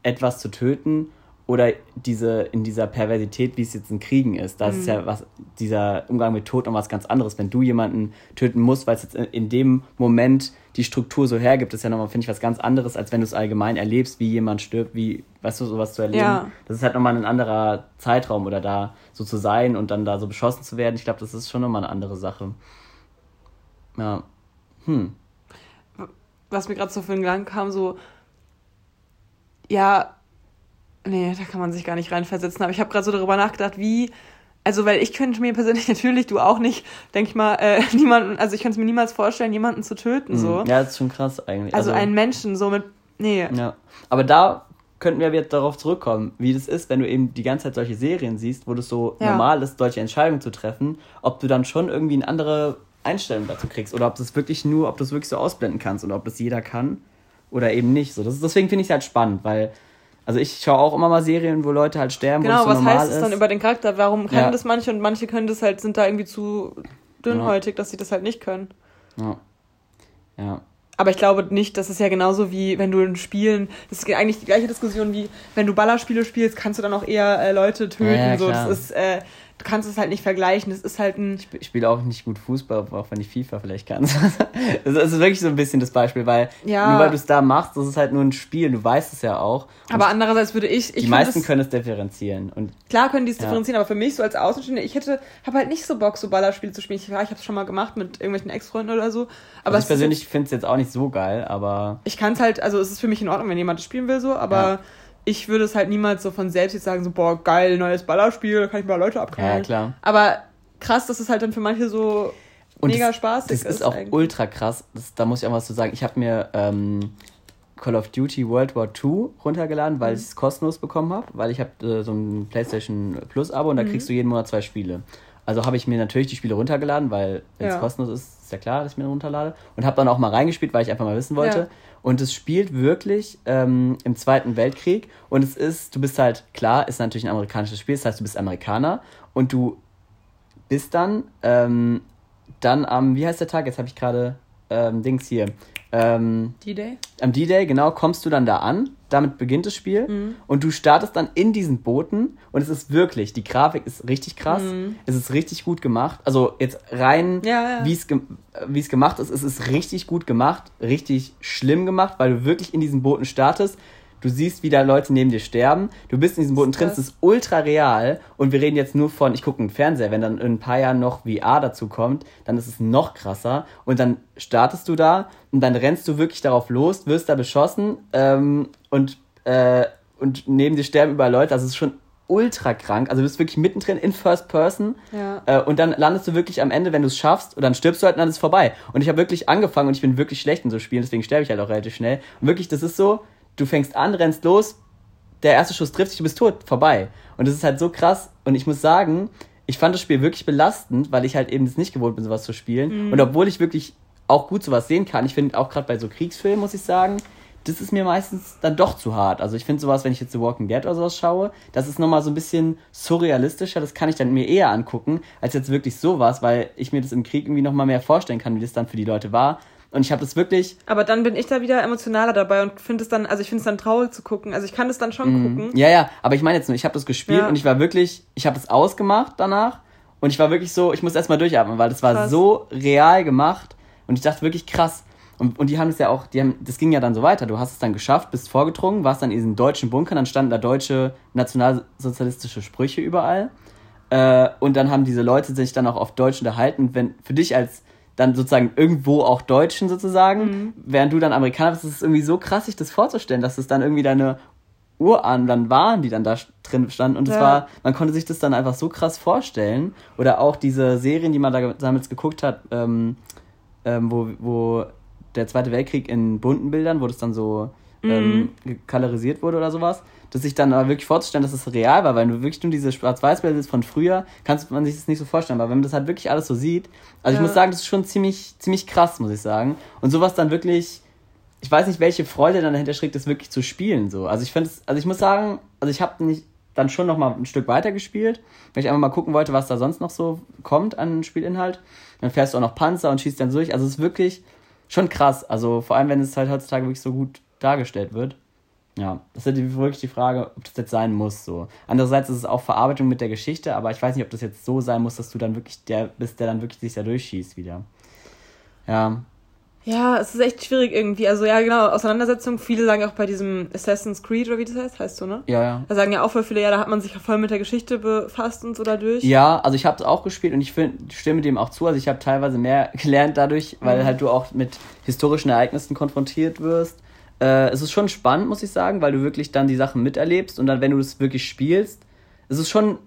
Speaker 1: etwas zu töten oder diese in dieser Perversität, wie es jetzt in Kriegen ist, das mhm. ist ja was dieser Umgang mit Tod noch was ganz anderes. Wenn du jemanden töten musst, weil es jetzt in dem Moment die Struktur so hergibt, ist ja nochmal finde ich was ganz anderes, als wenn du es allgemein erlebst, wie jemand stirbt, wie weißt du sowas zu erleben. Ja. Das ist halt nochmal ein anderer Zeitraum oder da so zu sein und dann da so beschossen zu werden. Ich glaube, das ist schon nochmal eine andere Sache. Ja. Hm.
Speaker 2: Was mir gerade so für den Gang kam, so ja Nee, da kann man sich gar nicht reinversetzen. Aber ich habe gerade so darüber nachgedacht, wie. Also, weil ich könnte mir persönlich [LAUGHS] natürlich, du auch nicht, denke ich mal, äh, niemanden, also ich könnte es mir niemals vorstellen, jemanden zu töten, so.
Speaker 1: Mhm. Ja, das ist schon krass eigentlich.
Speaker 2: Also, also einen Menschen, so mit, nee.
Speaker 1: Ja, aber da könnten wir wieder darauf zurückkommen, wie das ist, wenn du eben die ganze Zeit solche Serien siehst, wo das so ja. normal ist, solche Entscheidungen zu treffen, ob du dann schon irgendwie eine andere Einstellung dazu kriegst oder ob das wirklich nur, ob du es wirklich so ausblenden kannst oder ob das jeder kann oder eben nicht. So, das, deswegen finde ich es halt spannend, weil, also ich schaue auch immer mal Serien, wo Leute halt sterben.
Speaker 2: Genau, was
Speaker 1: so
Speaker 2: heißt es dann über den Charakter? Warum können
Speaker 1: Ja.
Speaker 2: das manche und manche können das halt, sind da irgendwie zu dünnhäutig, dass sie das halt nicht können.
Speaker 1: Ja. ja.
Speaker 2: Aber ich glaube nicht, das ist ja genauso wie wenn du in Spielen, das ist eigentlich die gleiche Diskussion wie wenn du Ballerspiele spielst, kannst du dann auch eher äh, Leute töten.
Speaker 1: Ja, ja,
Speaker 2: so, das ist, äh, du kannst es halt nicht vergleichen. Das ist halt ein.
Speaker 1: Ich spiele auch nicht gut Fußball, auch wenn ich FIFA vielleicht kann. [LAUGHS] Das ist wirklich so ein bisschen das Beispiel, weil
Speaker 2: Ja.
Speaker 1: nur weil du es da machst, das ist halt nur ein Spiel, du weißt es ja auch. Und
Speaker 2: Aber andererseits würde ich. ich
Speaker 1: die meisten
Speaker 2: das,
Speaker 1: können es differenzieren. Und
Speaker 2: Klar können die es
Speaker 1: Ja.
Speaker 2: differenzieren, aber für mich so als Außenstehende, ich hätte, habe halt nicht so Bock, so Ballerspiele zu spielen. Ich, ja, ich habe es schon mal gemacht mit irgendwelchen Ex-Freunden oder so. Aber
Speaker 1: also
Speaker 2: es
Speaker 1: ich persönlich finde es jetzt auch nicht so geil, aber
Speaker 2: ich kann es halt, also es ist für mich in Ordnung, wenn jemand das spielen will, so, aber
Speaker 1: Ja.
Speaker 2: Ich würde es halt niemals so von selbst jetzt sagen, so, boah, geil, neues Ballerspiel, kann ich mal Leute abknallen.
Speaker 1: Ja, klar.
Speaker 2: Aber krass, dass es halt dann für manche so
Speaker 1: Und
Speaker 2: mega
Speaker 1: das,
Speaker 2: spaßig
Speaker 1: Das ist auch
Speaker 2: eigentlich.
Speaker 1: ultra krass. Das, da muss ich auch was zu sagen. Ich habe mir ähm, Call of Duty World War II runtergeladen,
Speaker 2: Mhm.
Speaker 1: weil ich es kostenlos bekommen habe, weil ich habe äh, so ein PlayStation Plus Abo und da
Speaker 2: Mhm.
Speaker 1: kriegst du jeden Monat zwei Spiele. Also habe ich mir natürlich die Spiele runtergeladen, weil wenn es
Speaker 2: Ja.
Speaker 1: kostenlos ist, ist ja klar, dass ich mir runterlade. Und habe dann auch mal reingespielt, weil ich einfach mal wissen wollte.
Speaker 2: Ja.
Speaker 1: Und es spielt wirklich ähm, im Zweiten Weltkrieg. Und es ist, du bist halt, klar, ist natürlich ein amerikanisches Spiel, das heißt, du bist Amerikaner und du bist dann ähm, dann am, wie heißt der Tag? Jetzt habe ich gerade ähm, Dings hier. Ähm,
Speaker 2: D-Day?
Speaker 1: am D-Day, genau, kommst du dann da an. Damit beginnt das Spiel.
Speaker 2: Mhm.
Speaker 1: Und du startest dann in diesen Booten. Und es ist wirklich, die Grafik ist richtig krass.
Speaker 2: Mhm.
Speaker 1: Es ist richtig gut gemacht. Also jetzt rein,
Speaker 2: Ja, ja.
Speaker 1: wie es gem- äh, es gemacht ist, es ist richtig gut gemacht. Richtig schlimm gemacht, weil du wirklich in diesen Booten startest. Du siehst, wie da Leute neben dir sterben. Du bist in diesen Booten drin. Es ist ultra real. Und wir reden jetzt nur von, ich gucke einen Fernseher. Wenn dann in ein paar Jahren noch VR dazu kommt, dann ist es noch krasser. Und dann startest du da und dann rennst du wirklich darauf los, wirst da beschossen ähm, und, äh, und neben dir sterben überall Leute. Also es ist schon ultra krank. Also du bist wirklich mittendrin in First Person.
Speaker 2: Ja.
Speaker 1: Äh, und dann landest du wirklich am Ende, wenn du es schaffst, und dann stirbst du halt und dann ist es vorbei. Und ich habe wirklich angefangen und ich bin wirklich schlecht in so Spielen, deswegen sterbe ich halt auch relativ schnell. Und wirklich, das ist so, du fängst an, rennst los, der erste Schuss trifft dich, du bist tot, vorbei. Und das ist halt so krass. Und ich muss sagen, ich fand das Spiel wirklich belastend, weil ich halt eben es nicht gewohnt bin, sowas zu spielen. Und obwohl ich wirklich auch gut sowas sehen kann, ich finde auch gerade bei so Kriegsfilmen, muss ich sagen, das ist mir meistens dann doch zu hart. Also ich finde sowas, wenn ich jetzt The Walking Dead oder sowas schaue, das ist nochmal so ein bisschen surrealistischer, das kann ich dann mir eher angucken, als jetzt wirklich sowas, weil ich mir das im Krieg irgendwie nochmal mehr vorstellen kann, wie das dann für die Leute war. Und ich habe das wirklich,
Speaker 2: Aber dann bin ich da wieder emotionaler dabei und finde es dann, also ich finde es dann traurig zu gucken. Also ich kann es dann schon gucken.
Speaker 1: Ja, ja, aber ich meine jetzt nur, ich habe das gespielt
Speaker 2: Ja.
Speaker 1: und ich war wirklich, ich habe das ausgemacht danach und ich war wirklich so, ich muss erstmal durchatmen, weil das war
Speaker 2: Krass.
Speaker 1: so real gemacht und ich dachte wirklich krass. Und, und die haben es ja auch, die haben, das ging ja dann so weiter. Du hast es dann geschafft, bist vorgedrungen, warst dann in diesen deutschen Bunkern, dann standen da deutsche nationalsozialistische Sprüche überall. Äh, und dann haben diese Leute sich dann auch auf Deutsch unterhalten. Und wenn für dich als dann sozusagen irgendwo auch Deutschen sozusagen, während du dann Amerikaner bist, ist es irgendwie so krass, sich das vorzustellen, dass es dann irgendwie deine Urahnen dann waren, die dann da drin standen. Und es
Speaker 2: Ja.
Speaker 1: war, man konnte sich das dann einfach so krass vorstellen. Oder auch diese Serien, die man da damals geguckt hat, ähm, ähm, wo, wo der Zweite Weltkrieg in bunten Bildern, wo das dann so ähm, kolorisiert wurde oder sowas, dass sich dann aber wirklich vorzustellen, dass es real war, weil du wirklich nur diese Schwarz-Weiß-Bilder siehst von früher, kannst man sich das nicht so vorstellen. Aber wenn man das halt wirklich alles so sieht, also ich
Speaker 2: Ja.
Speaker 1: muss sagen, das ist schon ziemlich, ziemlich krass, muss ich sagen. Und sowas dann wirklich, ich weiß nicht, welche Freude dann dahinter steckt, das wirklich zu spielen. So. Also ich finde es, also ich muss sagen, also ich habe nicht dann schon noch mal ein Stück weiter gespielt, weil ich einfach mal gucken wollte, was da sonst noch so kommt an Spielinhalt. Dann fährst du auch noch Panzer und schießt dann durch. Also es ist wirklich schon krass. Also vor allem, wenn es halt heutzutage wirklich so gut dargestellt wird. Ja, das ist halt wirklich die Frage, ob das jetzt sein muss. So. Andererseits ist es auch Verarbeitung mit der Geschichte, aber ich weiß nicht, ob das jetzt so sein muss, dass du dann wirklich der bist, der dann wirklich sich da durchschießt wieder. Ja,
Speaker 2: Ja, es ist echt schwierig irgendwie. Also ja, genau, Auseinandersetzung. Viele sagen auch bei diesem Assassin's Creed oder wie das heißt, heißt so, ne?
Speaker 1: ja, ja.
Speaker 2: Da sagen ja auch voll viele, ja, da hat man sich voll mit der Geschichte befasst und so dadurch.
Speaker 1: Ja, also ich habe es auch gespielt und ich find, stimme dem auch zu. Also ich habe teilweise mehr [LAUGHS] gelernt dadurch, weil
Speaker 2: Mhm.
Speaker 1: halt du auch mit historischen Ereignissen konfrontiert wirst. Äh, es ist schon spannend, muss ich sagen, weil du wirklich dann die Sachen miterlebst und dann, wenn du das wirklich spielst, es ist schon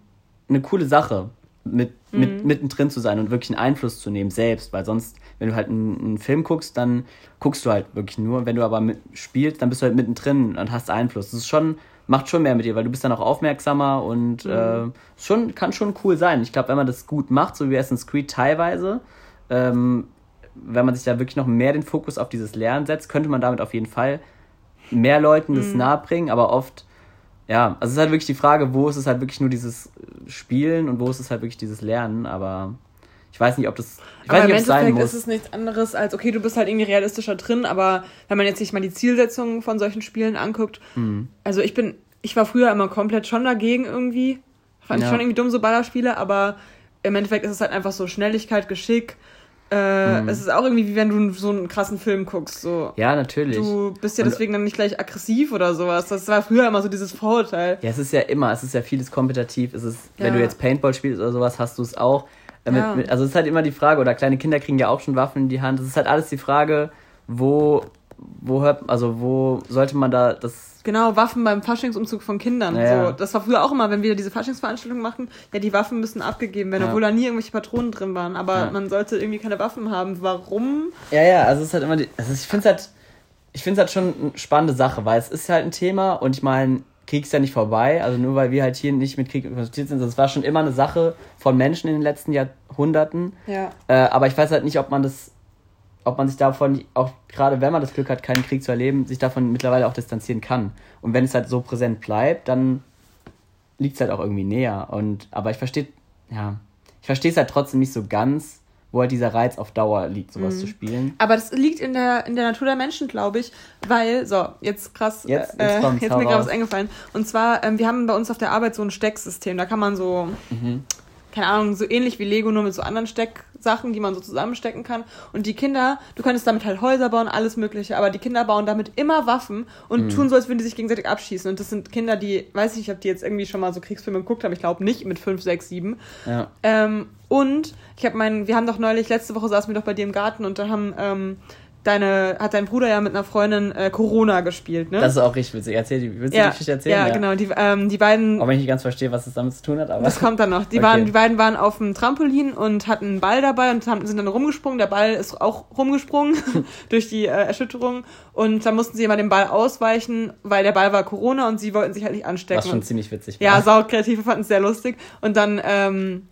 Speaker 1: eine coole Sache, mit, mit
Speaker 2: Mhm.
Speaker 1: mittendrin zu sein und wirklich einen Einfluss zu nehmen selbst, weil sonst, wenn du halt einen, einen Film guckst, dann guckst du halt wirklich nur. Wenn du aber mit, spielst, dann bist du halt mittendrin und hast Einfluss. Das ist schon, macht schon mehr mit dir, weil du bist dann auch aufmerksamer und
Speaker 2: Mhm.
Speaker 1: äh, schon, kann schon cool sein. Ich glaube, wenn man das gut macht, so wie Assassin's Creed teilweise, ähm, wenn man sich da wirklich noch mehr den Fokus auf dieses Lernen setzt, könnte man damit auf jeden Fall mehr Leuten das
Speaker 2: Mhm.
Speaker 1: nahebringen, aber oft, ja, also es ist halt wirklich die Frage, wo ist es halt wirklich nur dieses Spielen und wo ist es halt wirklich dieses Lernen, aber ich weiß nicht, ob das, ich
Speaker 2: aber
Speaker 1: weiß
Speaker 2: im
Speaker 1: nicht, ob es sein
Speaker 2: Endeffekt
Speaker 1: muss.
Speaker 2: ist es nichts anderes als, okay, du bist halt irgendwie realistischer drin, aber wenn man jetzt sich mal die Zielsetzungen von solchen Spielen anguckt,
Speaker 1: Mhm.
Speaker 2: also ich bin, ich war früher immer komplett schon dagegen irgendwie. Fand ich
Speaker 1: Ja.
Speaker 2: schon irgendwie dumm, so Ballerspiele, aber im Endeffekt ist es halt einfach so Schnelligkeit, Geschick. Äh, Es ist auch irgendwie wie wenn du so einen krassen Film guckst. So.
Speaker 1: Mhm. Ja, natürlich.
Speaker 2: Du bist ja
Speaker 1: Und-
Speaker 2: deswegen dann nicht gleich aggressiv oder sowas. Das war früher immer so dieses Vorurteil.
Speaker 1: Ja, es ist ja immer, es ist ja vieles kompetitiv. Es ist, wenn
Speaker 2: Ja.
Speaker 1: du jetzt Paintball spielst oder sowas, hast du es auch. Äh, mit-
Speaker 2: Ja.
Speaker 1: mit, also es ist halt immer die Frage, oder kleine Kinder kriegen ja auch schon Waffen in die Hand. Es ist halt alles die Frage, wo, wo hört, also wo sollte man da das.
Speaker 2: Genau, Waffen beim Faschingsumzug von Kindern.
Speaker 1: Ja.
Speaker 2: So, das war früher auch immer, wenn wir diese Faschingsveranstaltung machen, ja, die Waffen müssen abgegeben werden,
Speaker 1: Ja.
Speaker 2: obwohl da nie irgendwelche Patronen drin waren. Aber
Speaker 1: Ja.
Speaker 2: man sollte irgendwie keine Waffen haben. Warum?
Speaker 1: Ja, ja, also es ist halt immer die. Also ich finde es halt, ich finde es halt schon eine spannende Sache, weil es ist halt ein Thema und ich meine, Krieg ist ja nicht vorbei, also nur weil wir halt hier nicht mit Krieg konfrontiert sind, das war schon immer eine Sache von Menschen in den letzten Jahrhunderten.
Speaker 2: Ja.
Speaker 1: Äh, aber ich weiß halt nicht, ob man das, ob man sich davon, auch gerade wenn man das Glück hat, keinen Krieg zu erleben, sich davon mittlerweile auch distanzieren kann. Und wenn es halt so präsent bleibt, dann liegt es halt auch irgendwie näher. Und, aber ich verstehe, ja, ich verstehe es halt trotzdem nicht so ganz, wo halt dieser Reiz auf Dauer liegt, sowas zu spielen.
Speaker 2: Aber das liegt in der, in der Natur der Menschen, glaube ich, weil, so, jetzt krass,
Speaker 1: Jetzt- jetzt
Speaker 2: äh, jetzt mir gerade was eingefallen. Und zwar, ähm, wir haben bei uns auf der Arbeit so ein Stecksystem, da kann man so,
Speaker 1: Mhm.
Speaker 2: keine Ahnung, so ähnlich wie Lego, nur mit so anderen Stecksachen, die man so zusammenstecken kann. Und die Kinder, du könntest damit halt Häuser bauen, alles mögliche, aber die Kinder bauen damit immer Waffen und
Speaker 1: Mhm.
Speaker 2: tun so, als würden die sich gegenseitig abschießen. Und das sind Kinder, die, weiß ich nicht, ob die jetzt irgendwie schon mal so Kriegsfilme geguckt haben, ich glaube nicht, mit 5, 6, 7.
Speaker 1: Ja.
Speaker 2: Ähm, und ich habe meinen, wir haben doch neulich, letzte Woche saßen wir doch bei dir im Garten und da haben ähm, deine, hat dein Bruder ja mit einer Freundin äh, Corona gespielt, ne?
Speaker 1: Das ist auch richtig witzig. Erzähl die, willst du die
Speaker 2: ja,
Speaker 1: Geschichte erzählen?
Speaker 2: ja, genau. Die, ähm, die beiden,
Speaker 1: Auch wenn ich nicht ganz verstehe, was das damit zu tun hat, aber.
Speaker 2: das kommt dann noch. Die,
Speaker 1: Okay.
Speaker 2: waren, die beiden waren auf dem Trampolin und hatten einen Ball dabei und haben, sind dann rumgesprungen. Der Ball ist auch rumgesprungen [LAUGHS] durch die äh, Erschütterung und dann mussten sie immer den Ball ausweichen, weil der Ball war Corona und sie wollten sich halt nicht anstecken.
Speaker 1: was schon ziemlich witzig
Speaker 2: Ja,
Speaker 1: war.
Speaker 2: saukreativ, wir fanden es sehr lustig. Und dann ähm,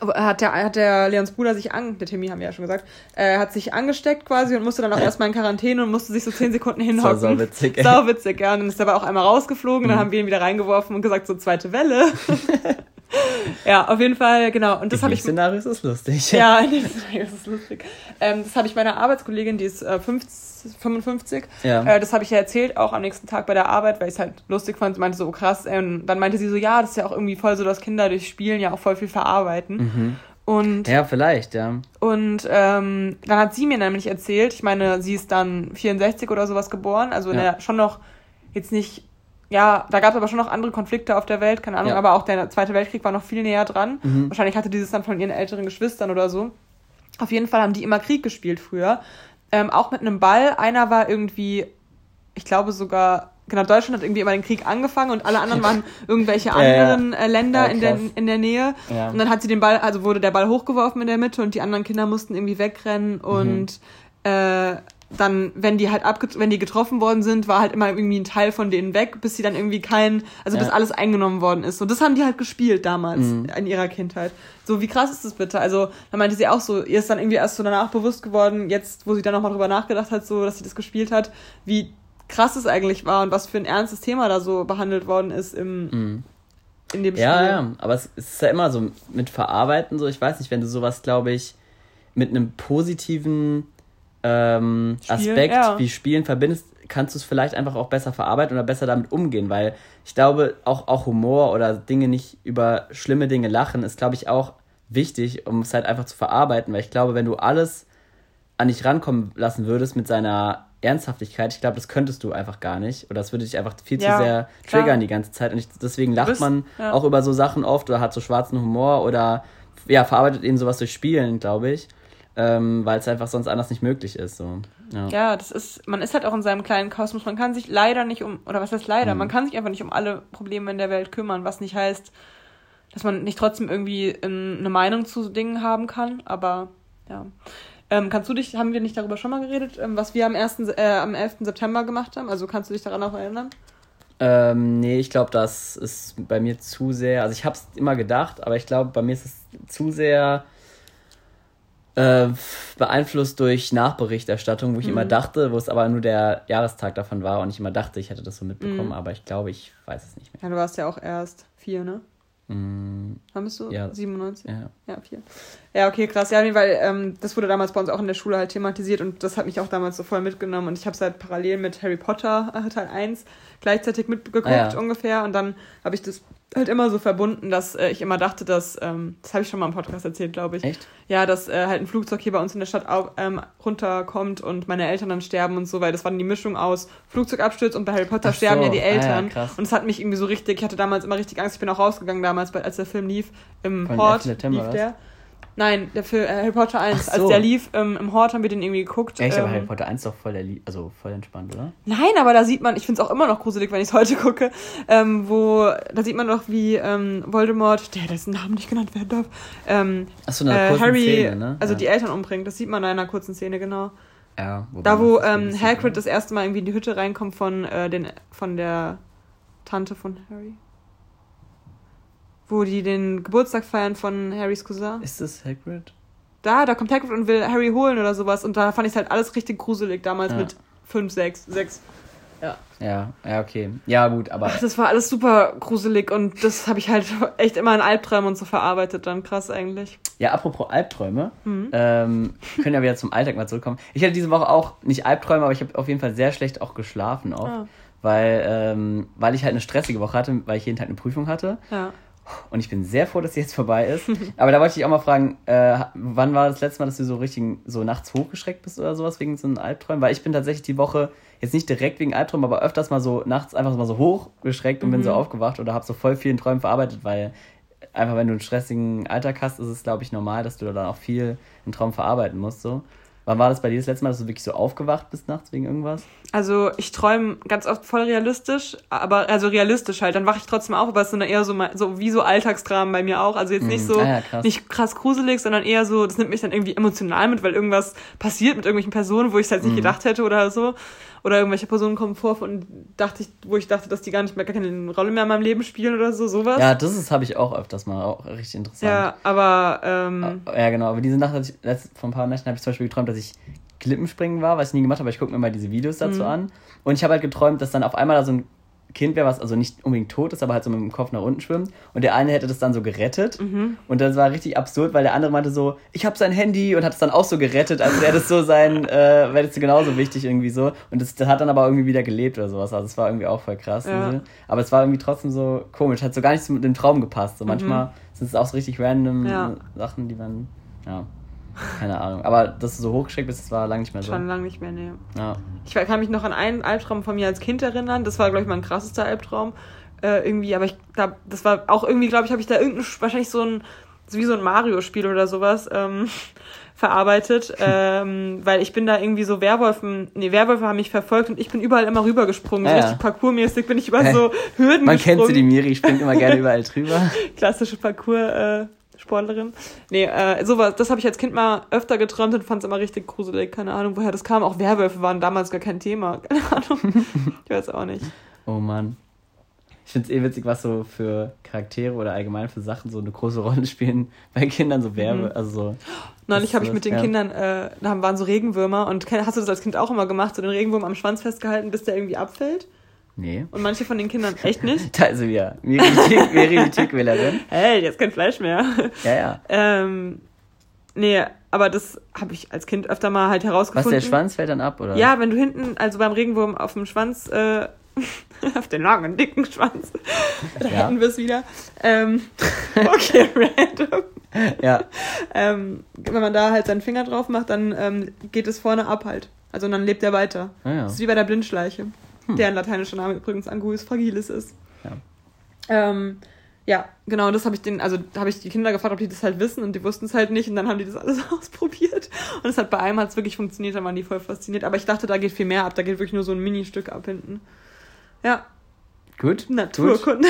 Speaker 2: hat, der, hat der Leons Bruder sich an, der Timmy haben wir ja schon gesagt, äh, hat sich angesteckt quasi und musste dann auch erstmal in Quarantäne und musste sich so zehn Sekunden hinhocken.
Speaker 1: sau witzig, ey.
Speaker 2: Sau witzig, ja. Und dann ist er aber auch einmal rausgeflogen,
Speaker 1: Mhm.
Speaker 2: dann haben wir ihn wieder reingeworfen und gesagt, so zweite Welle. [LAUGHS] [LAUGHS] ja, auf jeden Fall, genau. Und das habe ich.
Speaker 1: Szenario ist lustig.
Speaker 2: Ja, [LAUGHS] in dem Szenario ist es lustig. Ähm, das habe ich meiner Arbeitskollegin, die ist äh, 50, 55.
Speaker 1: Ja.
Speaker 2: Äh, das habe ich ja erzählt, auch am nächsten Tag bei der Arbeit, weil ich es halt lustig fand. Sie meinte so, oh, krass. Und dann meinte sie so, ja, das ist ja auch irgendwie voll so, dass Kinder durch Spielen ja auch voll viel verarbeiten. Und,
Speaker 1: Mhm. Ja, vielleicht, ja.
Speaker 2: und ähm, dann hat sie mir nämlich erzählt, ich meine, sie ist dann 64 oder sowas geboren, also in
Speaker 1: Ja.
Speaker 2: der, schon noch jetzt nicht, ja, da gab es aber schon noch andere Konflikte auf der Welt, keine Ahnung,
Speaker 1: Ja.
Speaker 2: aber auch der Zweite Weltkrieg war noch viel näher dran.
Speaker 1: Mhm.
Speaker 2: Wahrscheinlich hatte dieses dann von ihren älteren Geschwistern oder so. Auf jeden Fall haben die immer Krieg gespielt früher. Ähm, auch mit einem Ball. Einer war irgendwie, ich glaube sogar, genau, Deutschland hat irgendwie immer den Krieg angefangen und alle anderen waren irgendwelche [LAUGHS] anderen äh, Länder
Speaker 1: Ja,
Speaker 2: in, der, in der Nähe.
Speaker 1: Ja.
Speaker 2: Und dann hat sie den Ball, also wurde der Ball hochgeworfen in der Mitte und die anderen Kinder mussten irgendwie wegrennen und äh, dann, wenn die halt abge wenn die getroffen worden sind, war halt immer irgendwie ein Teil von denen weg, bis sie dann irgendwie kein, also bis
Speaker 1: Ja.
Speaker 2: alles eingenommen worden ist. Und das haben die halt gespielt damals in ihrer Kindheit. So, wie krass ist das bitte? Also, da meinte sie auch so, ihr ist dann irgendwie erst so danach bewusst geworden, jetzt, wo sie dann nochmal drüber nachgedacht hat, so, dass sie das gespielt hat, wie krass es eigentlich war und was für ein ernstes Thema da so behandelt worden ist im, in dem
Speaker 1: Ja,
Speaker 2: Spiel.
Speaker 1: ja, aber es ist ja immer so mit Verarbeiten so. Ich weiß nicht, wenn du sowas, glaube ich, mit einem positiven ähm,
Speaker 2: Spielen,
Speaker 1: Aspekt
Speaker 2: ja.
Speaker 1: wie Spielen verbindest, kannst du es vielleicht einfach auch besser verarbeiten oder besser damit umgehen, weil ich glaube, auch, auch Humor oder Dinge nicht über schlimme Dinge lachen, ist, glaube ich, auch wichtig, um es halt einfach zu verarbeiten, weil ich glaube, wenn du alles an dich rankommen lassen würdest mit seiner Ernsthaftigkeit, ich glaube, das könntest du einfach gar nicht. Oder das würde dich einfach viel
Speaker 2: Ja,
Speaker 1: zu sehr
Speaker 2: klar.
Speaker 1: triggern die ganze Zeit. Und ich, deswegen lacht
Speaker 2: bist-
Speaker 1: man
Speaker 2: ja.
Speaker 1: auch über so Sachen oft oder hat so schwarzen Humor oder ja, verarbeitet eben sowas durch Spielen, glaube ich. Ähm, weil es einfach sonst anders nicht möglich ist. So. Ja.
Speaker 2: Ja, das ist, man ist halt auch in seinem kleinen Kosmos. Man kann sich leider nicht um, oder was heißt leider, man kann sich einfach nicht um alle Probleme in der Welt kümmern, was nicht heißt, dass man nicht trotzdem irgendwie ähm, eine Meinung zu Dingen haben kann, aber ja. Ähm, kannst du dich, haben wir nicht darüber schon mal geredet, ähm, was wir am, 1., äh, am 11. September gemacht haben? Also kannst du dich daran auch erinnern?
Speaker 1: Ähm, nee, ich glaube, das ist bei mir zu sehr. Also ich habe es immer gedacht, aber ich glaube, bei mir ist es zu sehr Äh, beeinflusst durch Nachberichterstattung, wo ich
Speaker 2: Mhm.
Speaker 1: immer dachte, wo es aber nur der Jahrestag davon war und ich immer dachte, ich hätte das so mitbekommen,
Speaker 2: Mhm.
Speaker 1: aber ich glaube, ich weiß es nicht mehr.
Speaker 2: Ja, du warst ja auch erst vier, ne?
Speaker 1: Mm,
Speaker 2: Wann bist du?
Speaker 1: Ja.
Speaker 2: 97?
Speaker 1: ja.
Speaker 2: Ja, vier. Ja, okay, krass. Ja, nee, weil ähm, das wurde damals bei uns auch in der Schule halt thematisiert und das hat mich auch damals so voll mitgenommen und ich habe es halt parallel mit Harry Potter äh, Teil 1 gleichzeitig mitgeguckt
Speaker 1: Ah, ja.
Speaker 2: ungefähr und dann habe ich das halt immer so verbunden, dass äh, ich immer dachte, dass, ähm, das habe ich schon mal im Podcast erzählt, glaube ich,
Speaker 1: Echt?
Speaker 2: ja, dass äh, halt ein Flugzeug hier bei uns in der Stadt au- ähm, runterkommt und meine Eltern dann sterben und so, weil das war dann die Mischung aus Flugzeugabsturz und bei Harry Potter
Speaker 1: Ach so,
Speaker 2: sterben ja die
Speaker 1: ah ja,
Speaker 2: Eltern. und es hat mich irgendwie so richtig, ich hatte damals immer richtig Angst, ich bin auch rausgegangen damals, als der Film lief, im
Speaker 1: Von
Speaker 2: Hort
Speaker 1: 11. September,
Speaker 2: lief
Speaker 1: was?
Speaker 2: Nein, der Film, äh, Harry Potter 1,
Speaker 1: Ach so.
Speaker 2: als der lief, ähm, im Hort haben wir den irgendwie geguckt.
Speaker 1: Echt, aber
Speaker 2: ähm,
Speaker 1: Harry Potter 1 ist doch voll, der also voll entspannt, oder?
Speaker 2: Nein, aber da sieht man, ich finde es auch immer noch gruselig, wenn ich es heute gucke, ähm, wo, da sieht man doch, wie ähm, Voldemort, der dessen Namen nicht genannt werden darf, ähm,
Speaker 1: Achso, eine
Speaker 2: äh, Harry,
Speaker 1: Szene, ne?
Speaker 2: also
Speaker 1: ja.
Speaker 2: die Eltern umbringt, das sieht man in einer kurzen Szene, genau.
Speaker 1: ja,
Speaker 2: Da, wo ähm, Hagrid
Speaker 1: ne?
Speaker 2: das erste Mal irgendwie in die Hütte reinkommt von, äh, den, von der Tante von Harry. Wo die den Geburtstag feiern von Harrys Cousin.
Speaker 1: Ist das Hagrid?
Speaker 2: Da, da kommt Hagrid und will Harry holen oder sowas. Und da fand ich halt alles richtig gruselig damals
Speaker 1: Ja.
Speaker 2: mit 5, 6, 6.
Speaker 1: Ja, ja, okay. Ja, gut, aber
Speaker 2: Ach, das war alles super gruselig und das habe ich halt [LAUGHS] echt immer in Albträumen und so verarbeitet dann. Krass eigentlich.
Speaker 1: Ja, apropos Albträume,
Speaker 2: Mhm.
Speaker 1: ähm, können ja wieder zum Alltag mal zurückkommen. Ich hatte diese Woche auch nicht Albträume, aber ich habe auf jeden Fall sehr schlecht auch geschlafen oft,
Speaker 2: Ah.
Speaker 1: weil, ähm, weil ich halt eine stressige Woche hatte, weil ich jeden Tag eine Prüfung hatte.
Speaker 2: Ja.
Speaker 1: Und ich bin sehr froh, dass sie jetzt vorbei ist. [LAUGHS] aber da wollte ich auch mal fragen, äh, wann war das letzte Mal, dass du so richtig so nachts hochgeschreckt bist oder sowas wegen so einem Albträumen? Weil ich bin tatsächlich die Woche jetzt nicht direkt wegen Albträumen, aber öfters mal so nachts einfach mal so hochgeschreckt und bin
Speaker 2: Mhm.
Speaker 1: so aufgewacht oder habe so voll vielen Träumen verarbeitet, weil einfach wenn du einen stressigen Alltag hast, ist es glaube ich normal, dass du dann auch viel im Traum verarbeiten musst. So. Wann war das bei dir das letzte Mal, dass du wirklich so aufgewacht bist nachts wegen irgendwas?
Speaker 2: Also ich träume ganz oft voll realistisch, aber also realistisch halt. Dann wache ich trotzdem auf, aber es sind dann eher so, so wie so Alltagsdramen bei mir auch. Also jetzt nicht
Speaker 1: Mhm.
Speaker 2: so,
Speaker 1: Ah ja, krass.
Speaker 2: nicht krass gruselig, sondern eher so, das nimmt mich dann irgendwie emotional mit, weil irgendwas passiert mit irgendwelchen Personen, wo ich es halt nicht
Speaker 1: Mhm.
Speaker 2: gedacht hätte oder so. Oder irgendwelche Personen kommen vor, von dachte ich, wo ich dachte, dass die gar nicht mehr gar keine Rolle mehr in meinem Leben spielen oder so, sowas.
Speaker 1: Ja, das ist habe ich auch öfters mal, auch richtig interessant.
Speaker 2: Ja, aber ähm,
Speaker 1: Ja, genau. Aber diese Nacht, ich, vor ein paar Nächten habe ich zum Beispiel geträumt, dass ich Klippenspringen war, was ich nie gemacht habe, aber ich gucke mir mal diese Videos dazu
Speaker 2: Mhm.
Speaker 1: an. Und ich habe halt geträumt, dass dann auf einmal da so ein Kind wäre, was also nicht unbedingt tot ist, aber halt so mit dem Kopf nach unten schwimmt. Und der eine hätte das dann so gerettet.
Speaker 2: Mhm.
Speaker 1: Und das war richtig absurd, weil der andere meinte so, ich habe sein Handy und hat es dann auch so gerettet, als wäre das so sein, [LAUGHS] äh, wäre das so genauso wichtig irgendwie so. Und das, das hat dann aber irgendwie wieder gelebt oder sowas. Also es war irgendwie auch voll krass.
Speaker 2: Ja.
Speaker 1: Aber es war irgendwie trotzdem so komisch, hat so gar nicht mit dem Traum gepasst. So manchmal sind es auch so richtig random
Speaker 2: Mhm. Ja.
Speaker 1: Sachen, die man, ja, keine Ahnung. Aber dass du so hochgeschreckt bist, das war lange nicht mehr so.
Speaker 2: schon lange nicht mehr, nee.
Speaker 1: Ja.
Speaker 2: Ich kann mich noch an einen Albtraum von mir als Kind erinnern. Das war, glaube ich, mein krassester Albtraum. Äh, irgendwie, aber ich glaube, das war auch irgendwie, glaube ich, habe ich da irgendein, wahrscheinlich so ein, so wie so ein Mario-Spiel oder sowas ähm, [LAUGHS] verarbeitet. [LAUGHS] ähm, weil ich bin da irgendwie so Werwolfen, nee, Werwölfe haben mich verfolgt und ich bin überall immer rübergesprungen. So
Speaker 1: Ja, ja.
Speaker 2: richtig parkourmäßig bin ich über so [LAUGHS] Hürden
Speaker 1: Man
Speaker 2: gesprungen.
Speaker 1: kennt sie, die Miri springt immer gerne überall drüber.
Speaker 2: Klassische Parcours- äh, Sportlerin. Nee, äh, sowas, das habe ich als Kind mal öfter geträumt und fand es immer richtig gruselig. Keine Ahnung, woher das kam. Auch Werwölfe waren damals gar kein Thema. [LAUGHS] Keine Ahnung. ich weiß auch nicht.
Speaker 1: Oh Mann. Ich finde es eh witzig, was so für Charaktere oder allgemein für Sachen so eine große [LAUGHS] Rolle spielen bei Kindern, so Werbe,
Speaker 2: Mhm.
Speaker 1: also so.
Speaker 2: Neulich habe ich mit den
Speaker 1: ja.
Speaker 2: Kindern, äh, da waren so Regenwürmer und hast du das als Kind auch immer gemacht, so den Regenwurm am Schwanz festgehalten, bis der irgendwie abfällt?
Speaker 1: Nee.
Speaker 2: Und manche von den Kindern echt nicht. [LAUGHS]
Speaker 1: Da Miri die Tickwählerin. [LAUGHS]
Speaker 2: Hey, jetzt kein Fleisch mehr.
Speaker 1: Ja, ja.
Speaker 2: ähm, nee, aber das habe ich als Kind öfter mal halt
Speaker 1: Was,
Speaker 2: herausgefunden.
Speaker 1: der Schwanz fällt dann ab, oder?
Speaker 2: Ja, wenn du hinten, also beim Regenwurm auf dem Schwanz, äh, [LAUGHS] auf den langen, dicken Schwanz, da
Speaker 1: Ja.
Speaker 2: hätten wir es wieder. Ähm, okay, random.
Speaker 1: Ja.
Speaker 2: Ähm, wenn man da halt seinen Finger drauf macht, dann ähm, geht es vorne ab halt. Also dann lebt er weiter.
Speaker 1: Ah, ja.
Speaker 2: Das ist wie bei der Blindschleiche, deren lateinischer Name übrigens Anguis fragilis ist.
Speaker 1: Ja.
Speaker 2: Ähm, ja, genau, das habe ich den, also habe ich die Kinder gefragt, ob die das halt wissen und die wussten es halt nicht und dann haben die das [LAUGHS] alles ausprobiert. Und es hat bei einem hat's wirklich funktioniert, dann waren die voll fasziniert. Aber ich dachte, da geht viel mehr ab, da geht wirklich nur so ein Ministück ab hinten. Ja,
Speaker 1: Gut. Gut.
Speaker 2: Naturkunde.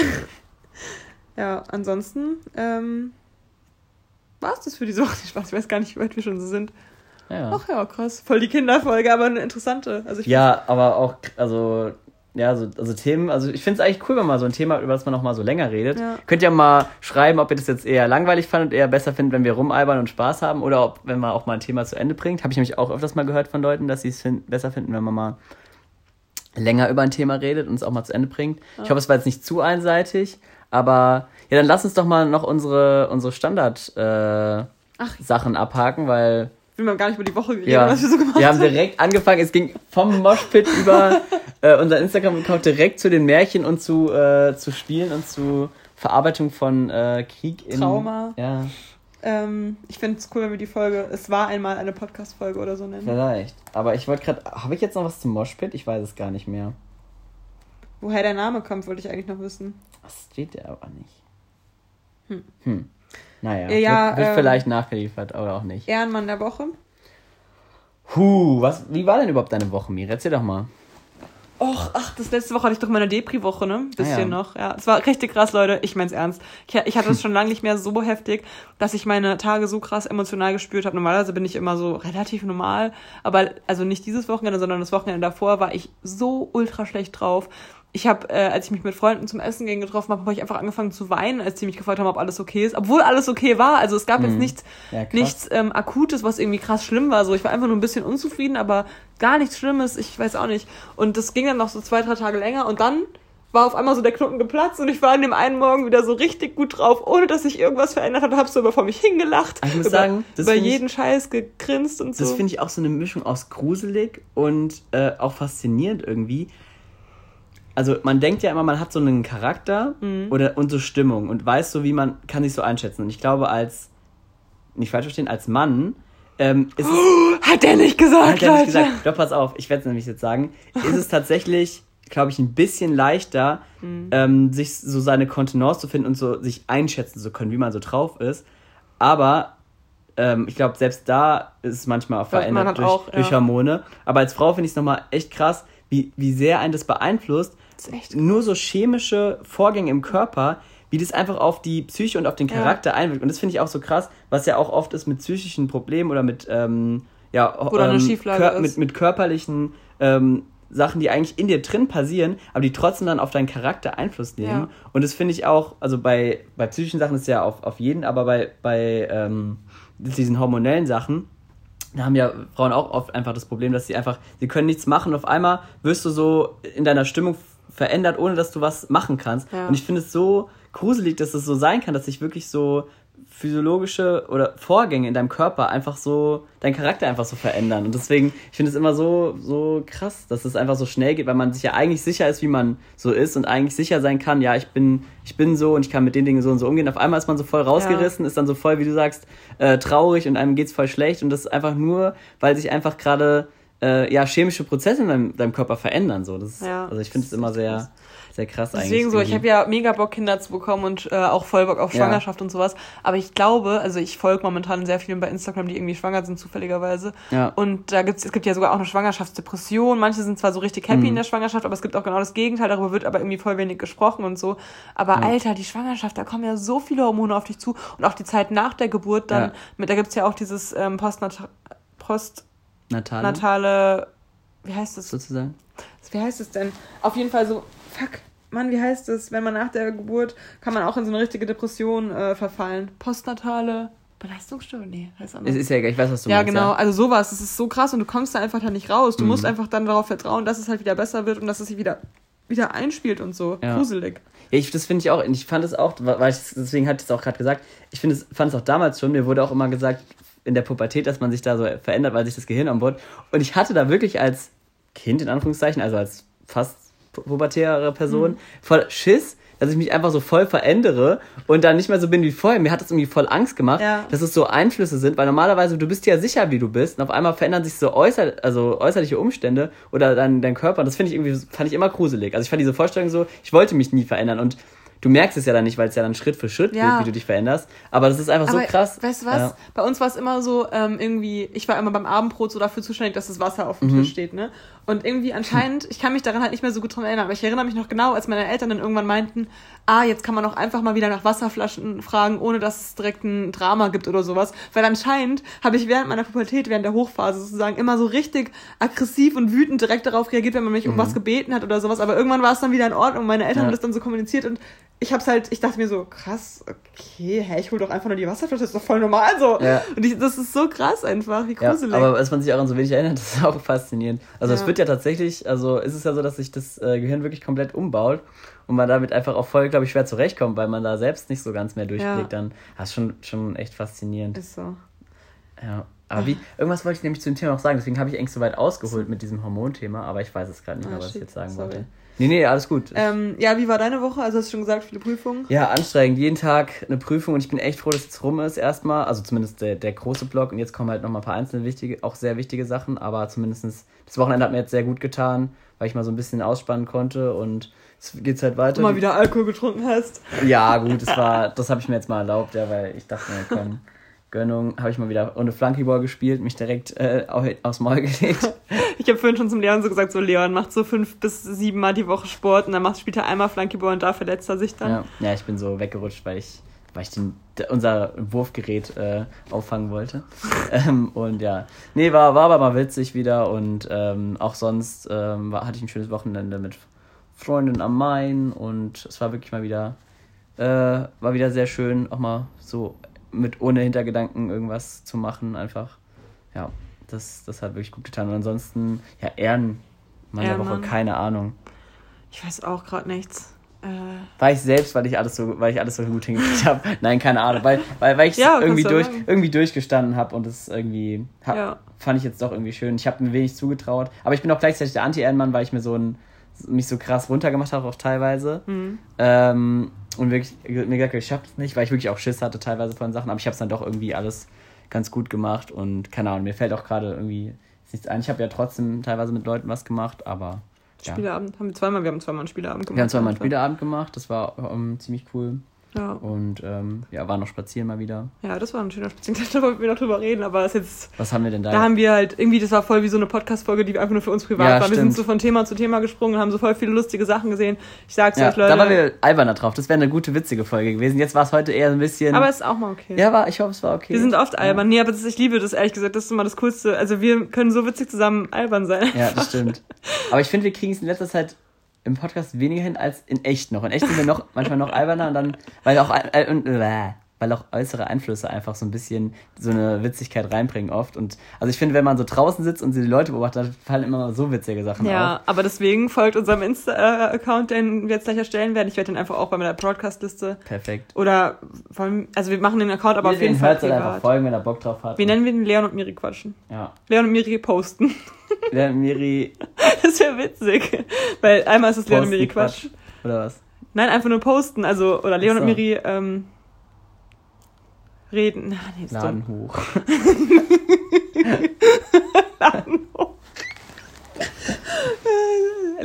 Speaker 2: [LAUGHS] ja, ansonsten, ähm, war es das für diese Woche? Ich weiß gar nicht, wie weit wir schon so sind.
Speaker 1: Ja.
Speaker 2: Ach ja, krass. Voll die Kinderfolge, aber eine interessante. Also
Speaker 1: Ja, aber auch, also, ja, so, also Themen, also ich finde es eigentlich cool, wenn man so ein Thema, über das man noch mal so länger redet. Ja. Könnt ihr mal schreiben, ob ihr das jetzt eher langweilig fandet, eher besser findet, wenn wir rumalbern und Spaß haben oder ob, wenn man auch mal ein Thema zu Ende bringt. Habe ich nämlich auch öfters mal gehört von Leuten, dass sie es find, besser finden, wenn man mal länger über ein Thema redet und es auch mal zu Ende bringt. Ja. Ich hoffe, es war jetzt nicht zu einseitig, aber ja, dann lass uns doch mal noch unsere, unsere Standard äh, Sachen abhaken, weil
Speaker 2: will man gar nicht über die Woche reden, ja. was wir so
Speaker 1: gemacht haben. Wir haben direkt angefangen, es ging vom Moshpit [LAUGHS] über äh, unser Instagram-Account direkt zu den Märchen und zu, äh, zu Spielen und zu Verarbeitung von äh, Krieg in
Speaker 2: Trauma. Ja. Ähm, ich finde es cool, wenn wir die Folge, es war einmal eine Podcast-Folge oder so nennen.
Speaker 1: Vielleicht. Aber ich wollte gerade, habe ich jetzt noch was zum Moshpit? Ich weiß es gar nicht mehr.
Speaker 2: Woher der Name kommt, wollte ich eigentlich noch wissen.
Speaker 1: Das steht ja aber nicht. Hm. Hm. Naja, ja, wird, wird ähm, vielleicht nachgeliefert oder auch nicht.
Speaker 2: Ehrenmann der Woche.
Speaker 1: Huh, was, wie war denn überhaupt deine Woche, Mir? Erzähl doch mal.
Speaker 2: Och, ach, das letzte Woche hatte ich doch meine Depri-Woche, ne? Bisschen ah, ja. noch. Ja, es war richtig krass, Leute. Ich mein's ernst. Ich, ich hatte es schon lange nicht mehr so heftig, dass ich meine Tage so krass emotional gespürt habe. Normalerweise bin ich immer so relativ normal, aber also nicht dieses Wochenende, sondern das Wochenende davor war ich so ultra schlecht drauf ich habe, äh, als ich mich mit Freunden zum Essen gehen getroffen habe, habe ich einfach angefangen zu weinen, als sie mich gefragt haben, ob alles okay ist. Obwohl alles okay war. Also es gab mhm. jetzt nichts, ja, nichts ähm, Akutes, was irgendwie krass schlimm war. So, ich war einfach nur ein bisschen unzufrieden, aber gar nichts Schlimmes. Ich weiß auch nicht. Und das ging dann noch so zwei, drei Tage länger. Und dann war auf einmal so der Knoten geplatzt und ich war an dem einen Morgen wieder so richtig gut drauf, ohne dass sich irgendwas verändert hat. Hab so über vor mich hingelacht. Ich muss über, sagen, über jeden ich, Scheiß gegrinst und
Speaker 1: so. Das finde ich auch so eine Mischung aus gruselig und äh, auch faszinierend irgendwie also man denkt ja immer, man hat so einen Charakter mhm. oder und so Stimmung und weiß so, wie man kann sich so einschätzen. Und ich glaube, als nicht falsch verstehen, als Mann ähm, ist
Speaker 2: oh, es, [GASPS] hat der nicht gesagt, hat der nicht gesagt.
Speaker 1: Doch pass auf, ich werde es nämlich jetzt sagen. Ist es tatsächlich, glaube ich, ein bisschen leichter, mhm. ähm, sich so seine Kontenance zu finden und so sich einschätzen zu können, wie man so drauf ist. Aber ähm, ich glaube, selbst da ist es manchmal auch verändert durch, auch, ja. durch Hormone. Aber als Frau finde ich es nochmal echt krass, wie, wie sehr einen das beeinflusst, nur so chemische Vorgänge im Körper, wie das einfach auf die Psyche und auf den Charakter ja. einwirkt. Und das finde ich auch so krass, was ja auch oft ist mit psychischen Problemen oder mit, ähm, ja, oder ähm, Schieflage mit, mit körperlichen ähm, Sachen, die eigentlich in dir drin passieren, aber die trotzdem dann auf deinen Charakter Einfluss nehmen. Ja. Und das finde ich auch, also bei, bei psychischen Sachen ist ja auf, auf jeden, aber bei, bei ähm, diesen hormonellen Sachen, da haben ja Frauen auch oft einfach das Problem, dass sie einfach, sie können nichts machen und auf einmal wirst du so in deiner Stimmung verändert, ohne dass du was machen kannst. Ja. Und ich finde es so gruselig, dass es so sein kann, dass sich wirklich so physiologische oder Vorgänge in deinem Körper einfach so, deinen Charakter einfach so verändern. Und deswegen, ich finde es immer so, so krass, dass es einfach so schnell geht, weil man sich ja eigentlich sicher ist, wie man so ist und eigentlich sicher sein kann, ja, ich bin, ich bin so und ich kann mit den Dingen so und so umgehen. Auf einmal ist man so voll rausgerissen, ja. ist dann so voll, wie du sagst, äh, traurig und einem geht's voll schlecht und das ist einfach nur, weil sich einfach gerade äh, ja, chemische Prozesse in deinem, deinem Körper verändern. So. Das ja, also ich finde es immer sehr, sehr krass
Speaker 2: Deswegen eigentlich. Deswegen so, ich habe ja mega Bock, Kinder zu bekommen und äh, auch voll Bock auf Schwangerschaft ja. und sowas. Aber ich glaube, also ich folge momentan sehr vielen bei Instagram, die irgendwie schwanger sind, zufälligerweise. Ja. Und da gibt's, es gibt ja sogar auch eine Schwangerschaftsdepression. Manche sind zwar so richtig happy mhm. in der Schwangerschaft, aber es gibt auch genau das Gegenteil. Darüber wird aber irgendwie voll wenig gesprochen und so. Aber mhm. Alter, die Schwangerschaft, da kommen ja so viele Hormone auf dich zu. Und auch die Zeit nach der Geburt dann, mit, da gibt's ja auch dieses ähm, Postnat Post Natale. Natale wie heißt das? Sozusagen. Wie heißt es denn? Auf jeden Fall so, fuck, Mann, wie heißt es? Wenn man nach der Geburt, kann man auch in so eine richtige Depression äh, verfallen. Postnatale Belastungsstörung? Nee, heißt anders. Es ist ja egal, ich weiß, was du ja, meinst. Genau. Ja, genau. Also sowas, das ist so krass und du kommst da einfach da nicht raus. Du mhm. musst einfach dann darauf vertrauen, dass es halt wieder besser wird und dass es sich wieder, wieder einspielt und so. Ja. Gruselig.
Speaker 1: Ja, ich, das finde ich auch. Ich fand es auch, weil ich, deswegen hatte ich es auch gerade gesagt, ich finde es, fand es auch damals schon, mir wurde auch immer gesagt, in der Pubertät, dass man sich da so verändert, weil sich das Gehirn anbaut. Und ich hatte da wirklich als Kind, in Anführungszeichen, also als fast pubertäre Person, mhm. voll Schiss, dass ich mich einfach so voll verändere und dann nicht mehr so bin wie vorher. Mir hat das irgendwie voll Angst gemacht, ja. dass es so Einflüsse sind, weil normalerweise du bist ja sicher, wie du bist und auf einmal verändern sich so äußer, also äußerliche Umstände oder dein, dein Körper. Und das finde ich irgendwie, fand ich immer gruselig. Also ich fand diese Vorstellung so, ich wollte mich nie verändern und du merkst es ja dann nicht, weil es ja dann Schritt für Schritt
Speaker 2: Ja.
Speaker 1: geht, wie du dich veränderst. Aber das ist einfach so
Speaker 2: Aber
Speaker 1: krass.
Speaker 2: Weißt du was?
Speaker 1: Ja.
Speaker 2: Bei uns war es immer so, ähm, irgendwie, ich war immer beim Abendbrot so dafür zuständig, dass das Wasser auf dem
Speaker 1: Mhm.
Speaker 2: Tisch steht, ne? Und irgendwie anscheinend, ich kann mich daran halt nicht mehr so gut dran erinnern, aber ich erinnere mich noch genau, als meine Eltern dann irgendwann meinten, ah, jetzt kann man auch einfach mal wieder nach Wasserflaschen fragen, ohne dass es direkt ein Drama gibt oder sowas. Weil anscheinend habe ich während meiner Pubertät, während der Hochphase sozusagen, immer so richtig aggressiv und wütend direkt darauf reagiert, wenn man mich um was gebeten hat oder sowas. Aber irgendwann war es dann wieder in Ordnung. Meine Eltern
Speaker 1: Mhm. Ja.
Speaker 2: haben das dann so kommuniziert und ich hab's halt, ich dachte mir so, krass, okay, hä, ich hol doch einfach nur die Wasserflasche, das ist doch voll normal so.
Speaker 1: Ja.
Speaker 2: Und ich, das ist so krass einfach, wie
Speaker 1: Ja,
Speaker 2: gruselig.
Speaker 1: aber dass man sich auch an so wenig erinnert, [LAUGHS] das ist auch faszinierend. Also es
Speaker 2: Ja.
Speaker 1: wird ja tatsächlich, also ist es ja so, dass sich das äh, Gehirn wirklich komplett umbaut und man damit einfach auch voll, glaube ich, schwer zurechtkommt, weil man da selbst nicht so ganz mehr durchblickt.
Speaker 2: Ja.
Speaker 1: Dann, das ist schon, schon echt faszinierend.
Speaker 2: ist so.
Speaker 1: Ja. Aber wie, irgendwas wollte ich nämlich zu dem Thema noch sagen, deswegen habe ich eigentlich so weit ausgeholt mit diesem Hormonthema, aber ich weiß es gerade nicht
Speaker 2: Ah,
Speaker 1: mehr, was ich jetzt sagen
Speaker 2: sorry.
Speaker 1: wollte. Nee, nee, alles gut.
Speaker 2: Ähm, ja, wie war deine Woche? Also hast du schon gesagt, viele Prüfungen?
Speaker 1: Ja, anstrengend. Jeden Tag eine Prüfung und ich bin echt froh, dass es jetzt rum ist erstmal. Also zumindest der, der große Block und jetzt kommen halt nochmal ein paar einzelne wichtige, auch sehr wichtige Sachen, aber zumindestens das Wochenende hat mir jetzt sehr gut getan, weil ich mal so ein bisschen ausspannen konnte und jetzt geht's halt weiter.
Speaker 2: Mal wieder Alkohol getrunken hast.
Speaker 1: Ja, gut, das war, das habe ich mir jetzt mal erlaubt, ja, weil ich dachte mir, komm, [LAUGHS] Gönnung, habe ich mal wieder ohne Flunkyball gespielt, mich direkt äh, au- aufs Maul gelegt. [LAUGHS]
Speaker 2: Ich habe vorhin schon zum Leon so gesagt, so Leon macht so fünf bis sieben Mal die Woche Sport und dann macht, spielt er einmal Flunkyball und da verletzt er sich dann.
Speaker 1: Ja, ja ich bin so weggerutscht, weil ich, weil ich den, unser Wurfgerät äh, auffangen wollte. [LAUGHS] ähm, und ja, nee, war, war aber mal witzig wieder und ähm, auch sonst ähm, war, hatte ich ein schönes Wochenende mit Freunden am Main und es war wirklich mal wieder, äh, war wieder sehr schön, auch mal so mit ohne Hintergedanken irgendwas zu machen, einfach. Ja, das, das hat wirklich gut getan. Und ansonsten, ja, Ehren, Mann der Woche, keine Ahnung.
Speaker 2: Ich weiß auch gerade nichts. Äh,
Speaker 1: War ich selbst, weil ich alles so, weil ich alles so gut hingekriegt habe. [LAUGHS] Nein, keine Ahnung, weil, weil, weil ich
Speaker 2: Ja,
Speaker 1: irgendwie, durch,
Speaker 2: sagen.
Speaker 1: irgendwie durchgestanden habe und es irgendwie hab,
Speaker 2: Ja.
Speaker 1: fand ich jetzt doch irgendwie schön. Ich habe mir wenig zugetraut, aber ich bin auch gleichzeitig der Anti-Ehrenmann, weil ich mir so ein mich so krass runtergemacht habe auch teilweise
Speaker 2: hm.
Speaker 1: ähm, und wirklich mir gesagt, ich schaff's nicht, weil ich wirklich auch Schiss hatte teilweise von Sachen, aber ich habe es dann doch irgendwie alles ganz gut gemacht und keine Ahnung, mir fällt auch gerade irgendwie nichts ein. Ich habe ja trotzdem teilweise mit Leuten was gemacht, aber ja.
Speaker 2: Spieleabend haben wir zweimal, wir haben zweimal einen Spieleabend gemacht.
Speaker 1: Wir haben zweimal einen Spieleabend gemacht, das war ähm, ziemlich cool.
Speaker 2: Ja.
Speaker 1: Und ähm, ja, waren noch spazieren mal wieder.
Speaker 2: ja, das war ein schöner Spaziergang, [LAUGHS] da wollten wir noch drüber reden, aber das ist jetzt
Speaker 1: Was haben wir denn da?
Speaker 2: Da haben wir halt, irgendwie, das war voll wie so eine Podcast-Folge, die einfach nur für uns privat
Speaker 1: Ja,
Speaker 2: waren. Wir sind
Speaker 1: stimmt.
Speaker 2: so von Thema zu Thema gesprungen und haben so voll viele lustige Sachen gesehen. Ich sag's
Speaker 1: ja,
Speaker 2: euch, Leute.
Speaker 1: da waren wir alberner drauf. Das wäre eine gute, witzige Folge gewesen. Jetzt war es heute eher ein bisschen.
Speaker 2: aber ist auch mal okay.
Speaker 1: ja, war, ich hoffe, es war okay.
Speaker 2: Wir sind oft albern. Nee, aber das, ich liebe das, ehrlich gesagt. Das ist immer das Coolste. Also wir können so witzig zusammen albern sein.
Speaker 1: Ja, das stimmt. Aber ich finde, wir kriegen es in letzter Zeit im Podcast weniger hin als in echt noch. In echt sind wir noch manchmal noch alberner und dann, weil auch äh, und, äh, weil auch äußere Einflüsse einfach so ein bisschen so eine Witzigkeit reinbringen oft. Und also ich finde, wenn man so draußen sitzt und die Leute beobachtet, fallen immer so witzige Sachen
Speaker 2: Ja,
Speaker 1: auf.
Speaker 2: aber deswegen folgt unserem Insta-Account, den wir jetzt gleich erstellen werden. Ich werde den einfach auch bei meiner Broadcast-Liste
Speaker 1: Perfekt.
Speaker 2: oder wollen, also wir machen den Account aber auf jeden
Speaker 1: den
Speaker 2: Fall
Speaker 1: halt einfach
Speaker 2: privat.
Speaker 1: folgen, wenn er Bock drauf hat.
Speaker 2: Wie nennen wir den? Leon und Miri quatschen.
Speaker 1: Ja.
Speaker 2: Leon und Miri posten. [LAUGHS]
Speaker 1: Der Miri [LAUGHS]
Speaker 2: Das wäre witzig. Weil einmal ist es Leon und Miri Quatsch.
Speaker 1: Quatsch. Oder was?
Speaker 2: Nein, einfach nur posten. Also, oder Leon
Speaker 1: so.
Speaker 2: und Miri ähm, reden. Ah, nee,
Speaker 1: Laden
Speaker 2: dumm.
Speaker 1: hoch.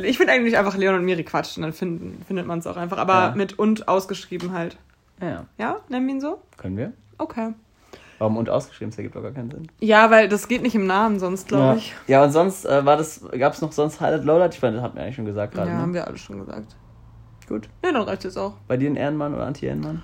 Speaker 2: Ich finde eigentlich einfach Leon und Miri quatschen, dann finden, findet man es auch einfach. Aber
Speaker 1: Ja.
Speaker 2: mit und ausgeschrieben halt.
Speaker 1: Ja,
Speaker 2: Ja, nennen wir ihn so?
Speaker 1: können wir.
Speaker 2: Okay.
Speaker 1: Warum und ausgeschrieben? Das ergibt doch gar keinen Sinn.
Speaker 2: Ja, weil das geht nicht im Namen sonst, glaube
Speaker 1: ja.
Speaker 2: ich.
Speaker 1: Ja, und sonst äh, war das, gab es noch sonst Highlight Lowlight? Ich meine, das hat mir eigentlich schon gesagt
Speaker 2: Ja,
Speaker 1: gerade.
Speaker 2: haben
Speaker 1: ne?
Speaker 2: wir alle schon gesagt.
Speaker 1: Gut.
Speaker 2: Ja, dann reicht es auch.
Speaker 1: Bei dir ein Ehrenmann oder Anti-Ehrenmann?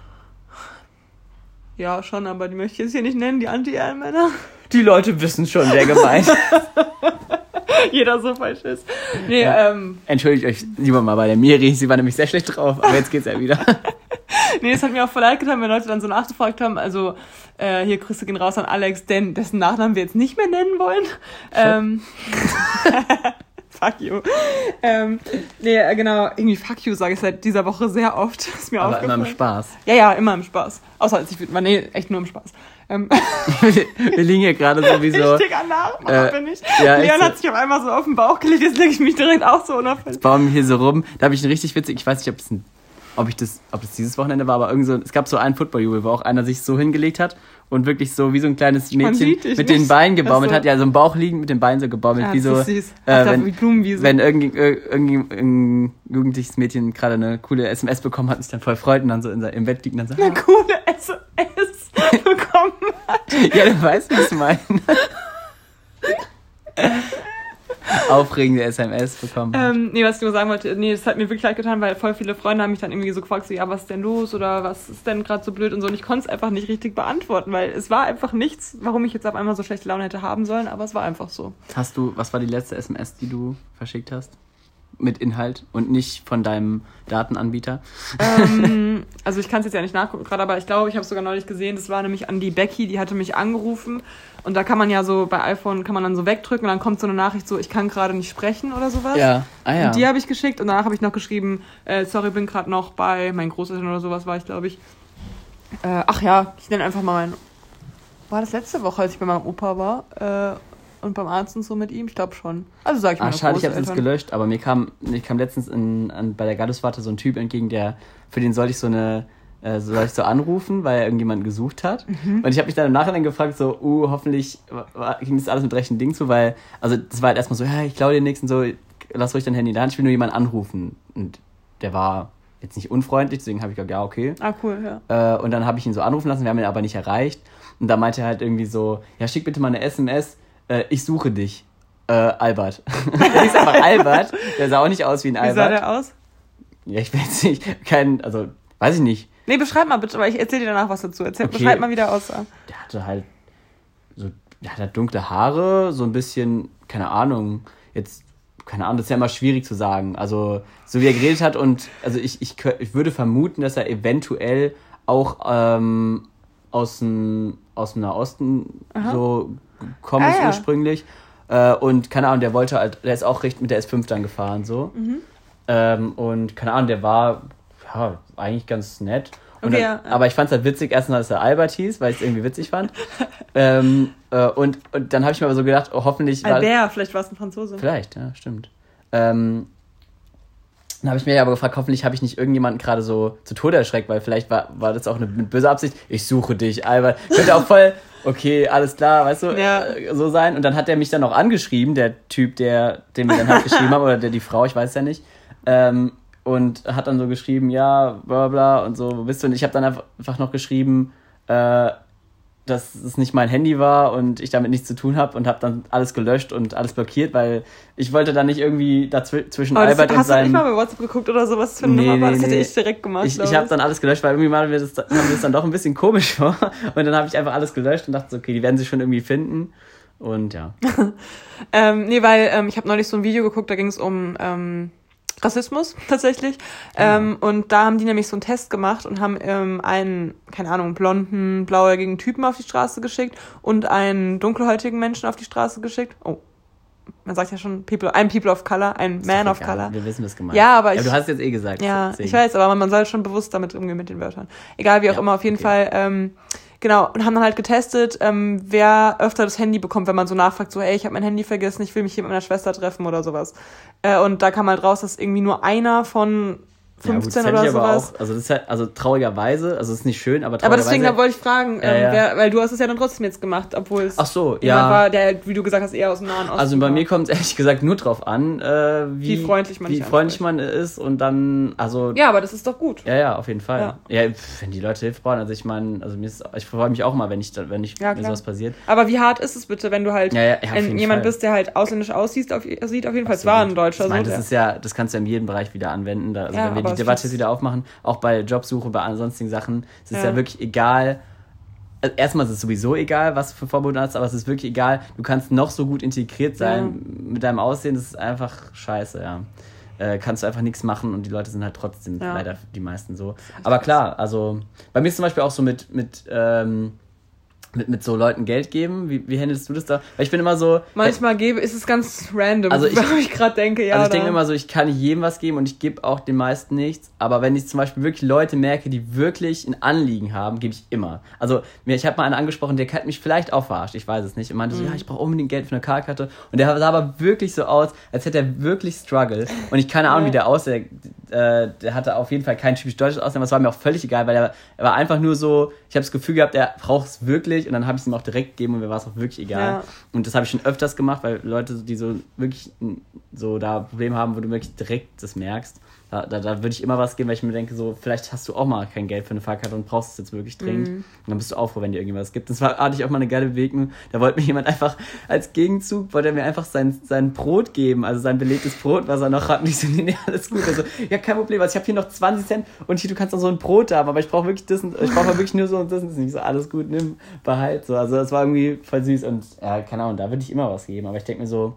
Speaker 2: Ja, schon, aber die möchte ich jetzt hier nicht nennen, die Anti-Ehrenmänner.
Speaker 1: Die Leute wissen schon, wer gemeint ist. [LAUGHS]
Speaker 2: Jeder so falsch ist. Nee,
Speaker 1: Ja.
Speaker 2: ähm,
Speaker 1: Entschuldigt euch lieber mal bei der Miri. Sie war nämlich sehr schlecht drauf, aber jetzt geht's ja wieder. [LAUGHS]
Speaker 2: Nee, es hat mir auch voll leid getan, wenn Leute dann so nachgefragt haben. Also, äh, hier Grüße gehen raus an Alex, denn dessen Nachnamen wir jetzt nicht mehr nennen wollen. Ähm, [LAUGHS] fuck you. Ähm, nee, äh, genau, irgendwie fuck you sage ich seit dieser Woche sehr oft. [LAUGHS] Ist mir
Speaker 1: Aber immer im Spaß.
Speaker 2: Ja, ja, immer im Spaß. Außer als ich. Nee, echt nur im Spaß. Ähm, [LAUGHS]
Speaker 1: Wir liegen hier gerade [LAUGHS] sowieso.
Speaker 2: richtiger Nachmacher
Speaker 1: äh,
Speaker 2: bin ich.
Speaker 1: ja,
Speaker 2: Leon hat sich auf einmal so auf den Bauch gelegt, jetzt lege ich mich direkt auch so unauffällig.
Speaker 1: bauen hier so rum. Da habe ich einen richtig witzig, ich weiß nicht, ob es ein, ob ich das, ob das dieses Wochenende war, aber irgend so, es gab so einen Football-Jubel, wo auch einer sich so hingelegt hat und wirklich so wie so ein kleines Mädchen mit den
Speaker 2: nicht.
Speaker 1: Beinen gebaumelt hat. Ja, so im Bauch liegend mit den Beinen so gebaumelt,
Speaker 2: Ja,
Speaker 1: wie
Speaker 2: das
Speaker 1: so,
Speaker 2: süß.
Speaker 1: äh,
Speaker 2: Ach, da
Speaker 1: wenn,
Speaker 2: wie Blumenwiese.
Speaker 1: wenn irgendwie, ir- irgendwie ein jugendliches Mädchen gerade eine coole SMS bekommen hat und sich dann voll freut und dann so in, im Bett liegt und dann so,
Speaker 2: eine coole SMS [LAUGHS] bekommen hat.
Speaker 1: ja, du weißt, was ich meine. [LAUGHS] Aufregende SMS bekommen.
Speaker 2: Ähm, nee, was ich nur sagen wollte, nee, das hat mir wirklich leid getan, weil voll viele Freunde haben mich dann irgendwie so gefragt, so, ja, was ist denn los oder was ist denn gerade so blöd und so. Und ich konnte es einfach nicht richtig beantworten, weil es war einfach nichts, warum ich jetzt auf einmal so schlechte Laune hätte haben sollen, aber es war einfach so.
Speaker 1: Hast du, was war die letzte SMS, die du verschickt hast? Mit Inhalt und nicht von deinem Datenanbieter?
Speaker 2: ähm, [LAUGHS] also ich kann es jetzt ja nicht nachgucken gerade, aber ich glaube, ich habe es sogar neulich gesehen. Das war nämlich an die Becky, die hatte mich angerufen und da kann man ja so bei iPhone kann man dann so wegdrücken und dann kommt so eine Nachricht so, ich kann gerade nicht sprechen oder sowas.
Speaker 1: Ja, ah ja.
Speaker 2: Und die habe ich geschickt und danach habe ich noch geschrieben, äh, sorry, bin gerade noch bei meinen Großeltern oder sowas war ich, glaube ich. Äh, ach ja, ich nenne einfach mal meinen. War das letzte Woche, als ich bei meinem Opa war? Äh, und beim Arzt und so mit ihm? Ich glaube schon. Also sage ich mal.
Speaker 1: Ah, schade, ich habe es jetzt gelöscht, aber mir kam, mir kam letztens in, an, bei der Galluswarte so ein Typ entgegen, der, für den sollte ich so eine, äh, soll ich so anrufen, weil er irgendjemanden gesucht hat.
Speaker 2: Mhm.
Speaker 1: Und ich habe mich dann im Nachhinein gefragt, so, uh, hoffentlich ging das alles mit rechten Ding zu, weil, also das war halt erstmal so, ja, ich dir nichts und so, lass ruhig dein Handy Hand, ich will nur jemanden anrufen. Und der war jetzt nicht unfreundlich, deswegen habe ich gesagt, ja, okay.
Speaker 2: Ah, cool, ja.
Speaker 1: Äh, und dann habe ich ihn so anrufen lassen, wir haben ihn aber nicht erreicht. Und da meinte er halt irgendwie so, ja, schick bitte mal eine SMS, äh, ich suche dich. Äh, Albert. der hieß einfach Albert. Der sah auch nicht aus wie ein
Speaker 2: Wie
Speaker 1: Albert.
Speaker 2: sah der aus?
Speaker 1: Ja, ich weiß nicht. Kein, also, weiß ich nicht.
Speaker 2: Nee, beschreib mal bitte, weil ich erzähle dir danach was dazu. Erzähl,
Speaker 1: Okay.
Speaker 2: Beschreib mal, wie der aussah.
Speaker 1: Der hatte halt so, der hatte halt dunkle Haare, so ein bisschen, keine Ahnung, jetzt, keine Ahnung, das ist ja immer schwierig zu sagen. Also, so wie er geredet hat und, also ich, ich, ich würde vermuten, dass er eventuell auch ähm, aus dem, aus dem Nahosten
Speaker 2: Aha.
Speaker 1: so gekommen
Speaker 2: Ah,
Speaker 1: ist
Speaker 2: ja.
Speaker 1: ursprünglich. Äh, und keine Ahnung, der wollte halt, der ist auch recht mit der S5 dann gefahren, so.
Speaker 2: Mhm.
Speaker 1: Ähm, und keine Ahnung, der war ja, eigentlich ganz nett.
Speaker 2: Okay,
Speaker 1: dann,
Speaker 2: ja.
Speaker 1: Aber ich fand es halt witzig, erstmal, dass er Albert hieß, weil ich es irgendwie witzig fand. [LAUGHS] ähm, äh, und, und dann habe ich mir aber so gedacht, oh, hoffentlich war
Speaker 2: Albert, vielleicht war es ein Franzose.
Speaker 1: Vielleicht, ja, stimmt. Ähm, dann habe ich mir aber gefragt, hoffentlich habe ich nicht irgendjemanden gerade so zu Tode erschreckt, weil vielleicht war, war das auch eine mit böser Absicht. Ich suche dich, Albert. Könnte auch voll, [LAUGHS] okay, alles klar, weißt du,
Speaker 2: Ja.
Speaker 1: äh, so sein. Und dann hat er mich dann auch angeschrieben, der Typ, der, den wir dann halt [LAUGHS] geschrieben haben, oder der die Frau, ich weiß ja nicht. Ähm, und hat dann so geschrieben, ja, bla bla und so, wo bist du? Und ich habe dann einfach noch geschrieben, äh, dass es nicht mein Handy war und ich damit nichts zu tun habe und habe dann alles gelöscht und alles blockiert, weil ich wollte dann nicht irgendwie dazwi- zwischen
Speaker 2: Aber das,
Speaker 1: Albert und
Speaker 2: hast du nicht
Speaker 1: seinem...
Speaker 2: mal bei WhatsApp geguckt oder sowas für eine
Speaker 1: Nee,
Speaker 2: Nummer
Speaker 1: nee,
Speaker 2: Das hätte
Speaker 1: nee.
Speaker 2: ich direkt gemacht.
Speaker 1: Ich, ich habe dann alles gelöscht, weil irgendwie mal mir das, kam mir das dann doch ein bisschen komisch vor. [LAUGHS] Und dann habe ich einfach alles gelöscht und dachte, so, okay, die werden sich schon irgendwie finden. Und ja. [LAUGHS]
Speaker 2: Ähm, nee, weil ähm, ich habe neulich so ein Video geguckt, da ging es um ähm, Rassismus tatsächlich. Ähm, und da haben die nämlich so einen Test gemacht und haben ähm, einen, keine Ahnung, blonden, blauäugigen Typen auf die Straße geschickt und einen dunkelhäutigen Menschen auf die Straße geschickt. Oh, man sagt ja schon People, ein People of Color, ein
Speaker 1: Ist
Speaker 2: Man of
Speaker 1: egal.
Speaker 2: Color.
Speaker 1: Wir wissen das gemeint.
Speaker 2: Ja, aber ich-
Speaker 1: du hast es jetzt eh gesagt.
Speaker 2: Ja,
Speaker 1: deswegen.
Speaker 2: ich weiß, aber man, man soll schon bewusst damit umgehen mit den Wörtern. Egal wie auch
Speaker 1: Ja,
Speaker 2: immer, auf jeden
Speaker 1: okay.
Speaker 2: Fall. Ähm, genau, und haben dann halt getestet, ähm, wer öfter das Handy bekommt, wenn man so nachfragt, so, ey, ich habe mein Handy vergessen, ich will mich hier mit meiner Schwester treffen oder sowas. Äh, und da kam halt raus, dass irgendwie nur einer von
Speaker 1: Ja, gut,
Speaker 2: 15
Speaker 1: das hätte
Speaker 2: oder
Speaker 1: aber
Speaker 2: sowas.
Speaker 1: auch, also das ist halt, also traurigerweise, also es ist nicht schön, aber
Speaker 2: aber
Speaker 1: traurigerweise.
Speaker 2: deswegen da wollte ich fragen, ähm,
Speaker 1: Ja, ja.
Speaker 2: Wer, weil du hast es ja dann trotzdem jetzt gemacht, obwohl es
Speaker 1: Ach so, ja.
Speaker 2: war, der, wie du gesagt hast, eher aus dem Nahen Osten
Speaker 1: Also bei
Speaker 2: war.
Speaker 1: mir kommt es ehrlich gesagt nur drauf an, äh, wie,
Speaker 2: Wie freundlich man
Speaker 1: wie freundlich man ist und dann, also
Speaker 2: Ja, aber das ist doch gut.
Speaker 1: Ja, ja, auf jeden Fall.
Speaker 2: Ja.
Speaker 1: Ja, wenn die Leute Hilfe brauchen, also ich meine, also mir ist, ich freue mich auch mal, wenn ich, wenn ich,
Speaker 2: Ja,
Speaker 1: wenn sowas passiert.
Speaker 2: Aber wie hart ist es bitte, wenn du halt
Speaker 1: Ja, ja, ja, jeden
Speaker 2: jemand
Speaker 1: Fall.
Speaker 2: bist, der halt ausländisch aussieht, auf, sieht auf jeden Fall. Es war ein Deutscher
Speaker 1: Ich meine,
Speaker 2: so.
Speaker 1: das ist ja, das kannst du ja in jedem Bereich wieder anwenden. Da, also
Speaker 2: Ja,
Speaker 1: wenn wir
Speaker 2: aber
Speaker 1: die Debatte wieder aufmachen, auch bei Jobsuche, bei sonstigen Sachen, es ist ja,
Speaker 2: Ja.
Speaker 1: wirklich egal. Also erstmal ist es sowieso egal, was du für Vorbilder hast, aber es ist wirklich egal. Du kannst noch so gut integriert sein mit deinem Aussehen, das ist einfach scheiße, ja. Äh, kannst du einfach nichts machen und die Leute sind halt trotzdem
Speaker 2: Ja.
Speaker 1: leider die meisten so. Aber klar, also bei mir ist zum Beispiel auch so mit, mit, ähm, mit, mit so Leuten Geld geben. Wie, wie handelst du das da? Weil ich bin immer so.
Speaker 2: Manchmal gebe, ist es ganz random,
Speaker 1: Also [LAUGHS] ich-
Speaker 2: ich gerade denke, ja.
Speaker 1: also ich denke immer so, ich kann nicht jedem was geben und ich gebe auch den meisten nichts. Aber wenn ich zum Beispiel wirklich Leute merke, die wirklich ein Anliegen haben, gebe ich immer. Also mir, ich habe mal einen angesprochen, der hat mich vielleicht auch verarscht, ich weiß es nicht. Und meinte so,
Speaker 2: Mhm.
Speaker 1: ja, ich brauche unbedingt Geld für eine Karkarte. Und der sah aber wirklich so aus, als hätte er wirklich Struggle. Und ich keine Ahnung,
Speaker 2: Ja.
Speaker 1: wie der aussah. Der, äh, der hatte auf jeden Fall kein typisch deutsches Aussehen, aber es war mir auch völlig egal, weil er, er war einfach nur so, ich habe das Gefühl gehabt, er braucht es wirklich und dann habe ich es ihm auch direkt gegeben und mir war es auch wirklich egal.
Speaker 2: Ja.
Speaker 1: Und das habe ich schon öfters gemacht, weil Leute, die so wirklich so da Probleme haben, wo du wirklich direkt das merkst, da, da, da würde ich immer was geben, weil ich mir denke, so, vielleicht hast du auch mal kein Geld für eine Fahrkarte und brauchst es jetzt wirklich dringend. Und dann bist du auch froh, wenn dir irgendwas gibt. Das war, hatte ich auch mal eine geile Bewegung. Da wollte mir jemand einfach als Gegenzug, wollte er mir einfach sein, sein Brot geben, also sein belegtes Brot, was er noch hat. Und ich so, nee, nee, alles gut. Also, ja, kein Problem. Also ich habe hier noch 20 Cent und hier, du kannst noch so ein Brot haben, aber ich brauche wirklich das und, ich brauche wirklich nur so und das und. Nicht so, alles gut, nimm, behalt. So, also das war irgendwie voll süß und ja, keine Ahnung, da würde ich immer was geben. Aber ich denke mir so,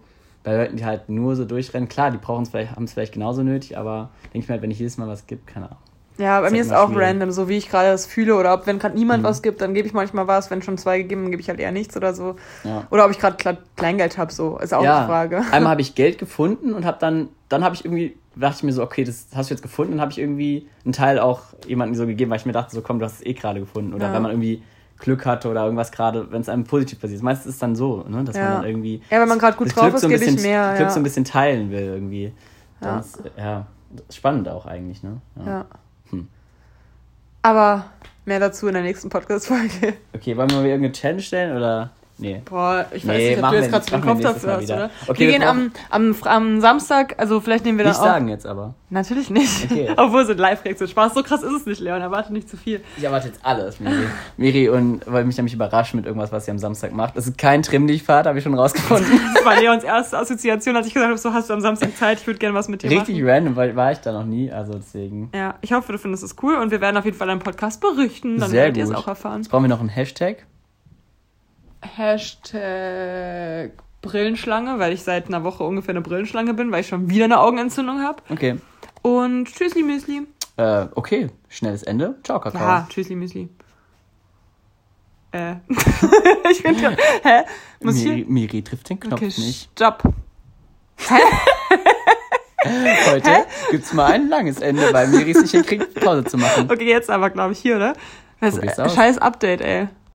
Speaker 1: bei Leuten, die halt nur so durchrennen, klar, die brauchen es vielleicht, haben es vielleicht genauso nötig, aber denke ich mir halt, wenn ich jedes Mal was gebe, keine Ahnung.
Speaker 2: Ja, bei
Speaker 1: Ist
Speaker 2: mir
Speaker 1: halt
Speaker 2: ist
Speaker 1: immer
Speaker 2: auch
Speaker 1: schwierig.
Speaker 2: random, so wie ich gerade das fühle. Oder ob, wenn gerade niemand
Speaker 1: Mhm.
Speaker 2: was gibt, dann gebe ich manchmal was. Wenn schon zwei gegeben, dann gebe ich halt eher nichts oder so.
Speaker 1: Ja.
Speaker 2: Oder ob ich gerade Kle- Kleingeld habe, so. Ist auch
Speaker 1: ja,
Speaker 2: die Frage. [LAUGHS]
Speaker 1: Einmal habe ich Geld gefunden und habe dann, dann habe ich irgendwie, dachte ich mir so, okay, das hast du jetzt gefunden, dann habe ich irgendwie einen Teil auch jemandem so gegeben, weil ich mir dachte, so komm, du hast es eh gerade gefunden. Oder
Speaker 2: Ja.
Speaker 1: wenn man irgendwie Glück hatte oder irgendwas gerade, wenn es einem positiv passiert. Meistens ist es dann so, ne, dass
Speaker 2: Ja.
Speaker 1: man dann irgendwie
Speaker 2: Ja, wenn man gerade gut
Speaker 1: das
Speaker 2: drauf
Speaker 1: Glück
Speaker 2: ist,
Speaker 1: so bisschen,
Speaker 2: mehr.
Speaker 1: Glück
Speaker 2: Ja.
Speaker 1: so ein bisschen teilen will irgendwie. Dann
Speaker 2: Ja.
Speaker 1: ist, ja, spannend auch eigentlich, ne?
Speaker 2: ja.
Speaker 1: Hm.
Speaker 2: Aber mehr dazu in der nächsten Podcast-Folge.
Speaker 1: Okay, wollen wir mal irgendeine Challenge stellen oder? Nee.
Speaker 2: Boah, ich weiß
Speaker 1: Nee,
Speaker 2: nicht, ob du jetzt gerade
Speaker 1: wir
Speaker 2: Kopf
Speaker 1: Mal
Speaker 2: hast, oder?
Speaker 1: Okay,
Speaker 2: wir
Speaker 1: wir
Speaker 2: gehen am, am, am Samstag, also vielleicht nehmen wir dann
Speaker 1: Nicht
Speaker 2: auch.
Speaker 1: sagen jetzt aber.
Speaker 2: Natürlich nicht. [LAUGHS]
Speaker 1: Okay. [LAUGHS]
Speaker 2: Obwohl so Live-Reaktion Spaß. So krass ist es nicht, Leon. Erwarte nicht zu viel.
Speaker 1: Ich erwarte jetzt alles, Miri. Miri und wollte mich nämlich überraschen mit irgendwas, was sie am Samstag macht. Das ist kein Trimm-Dich-Fahrt, habe ich schon rausgefunden. [LAUGHS]
Speaker 2: Das war Leons erste Assoziation, als ich gesagt habe, so hast du am Samstag Zeit, ich würde gerne was mit dir
Speaker 1: Richtig
Speaker 2: machen.
Speaker 1: random, weil war ich da noch nie, also deswegen.
Speaker 2: Ja, ich hoffe, du findest es cool und wir werden auf jeden Fall einen Podcast berichten, dann
Speaker 1: Sehr
Speaker 2: werdet ihr es auch erfahren.
Speaker 1: Jetzt brauchen wir noch einen Hashtag.
Speaker 2: Hashtag Brillenschlange, weil ich seit einer Woche ungefähr eine Brillenschlange bin, weil ich schon wieder eine Augenentzündung habe.
Speaker 1: Okay.
Speaker 2: Und Tschüssli Müsli.
Speaker 1: Äh, okay, schnelles Ende. Ciao, Kakao.
Speaker 2: Ja, Tschüssli Müsli. Äh. [LAUGHS] ich bin schon. Hä? Muss ich
Speaker 1: Miri,
Speaker 2: hier?
Speaker 1: Miri trifft den Knopf
Speaker 2: Okay,
Speaker 1: nicht.
Speaker 2: stopp. [LAUGHS]
Speaker 1: Heute gibt's mal ein langes Ende, weil Miri sich hier kriegt, Pause zu machen.
Speaker 2: Okay, jetzt aber, glaube ich, hier, oder? Das äh, scheiß Update, ey.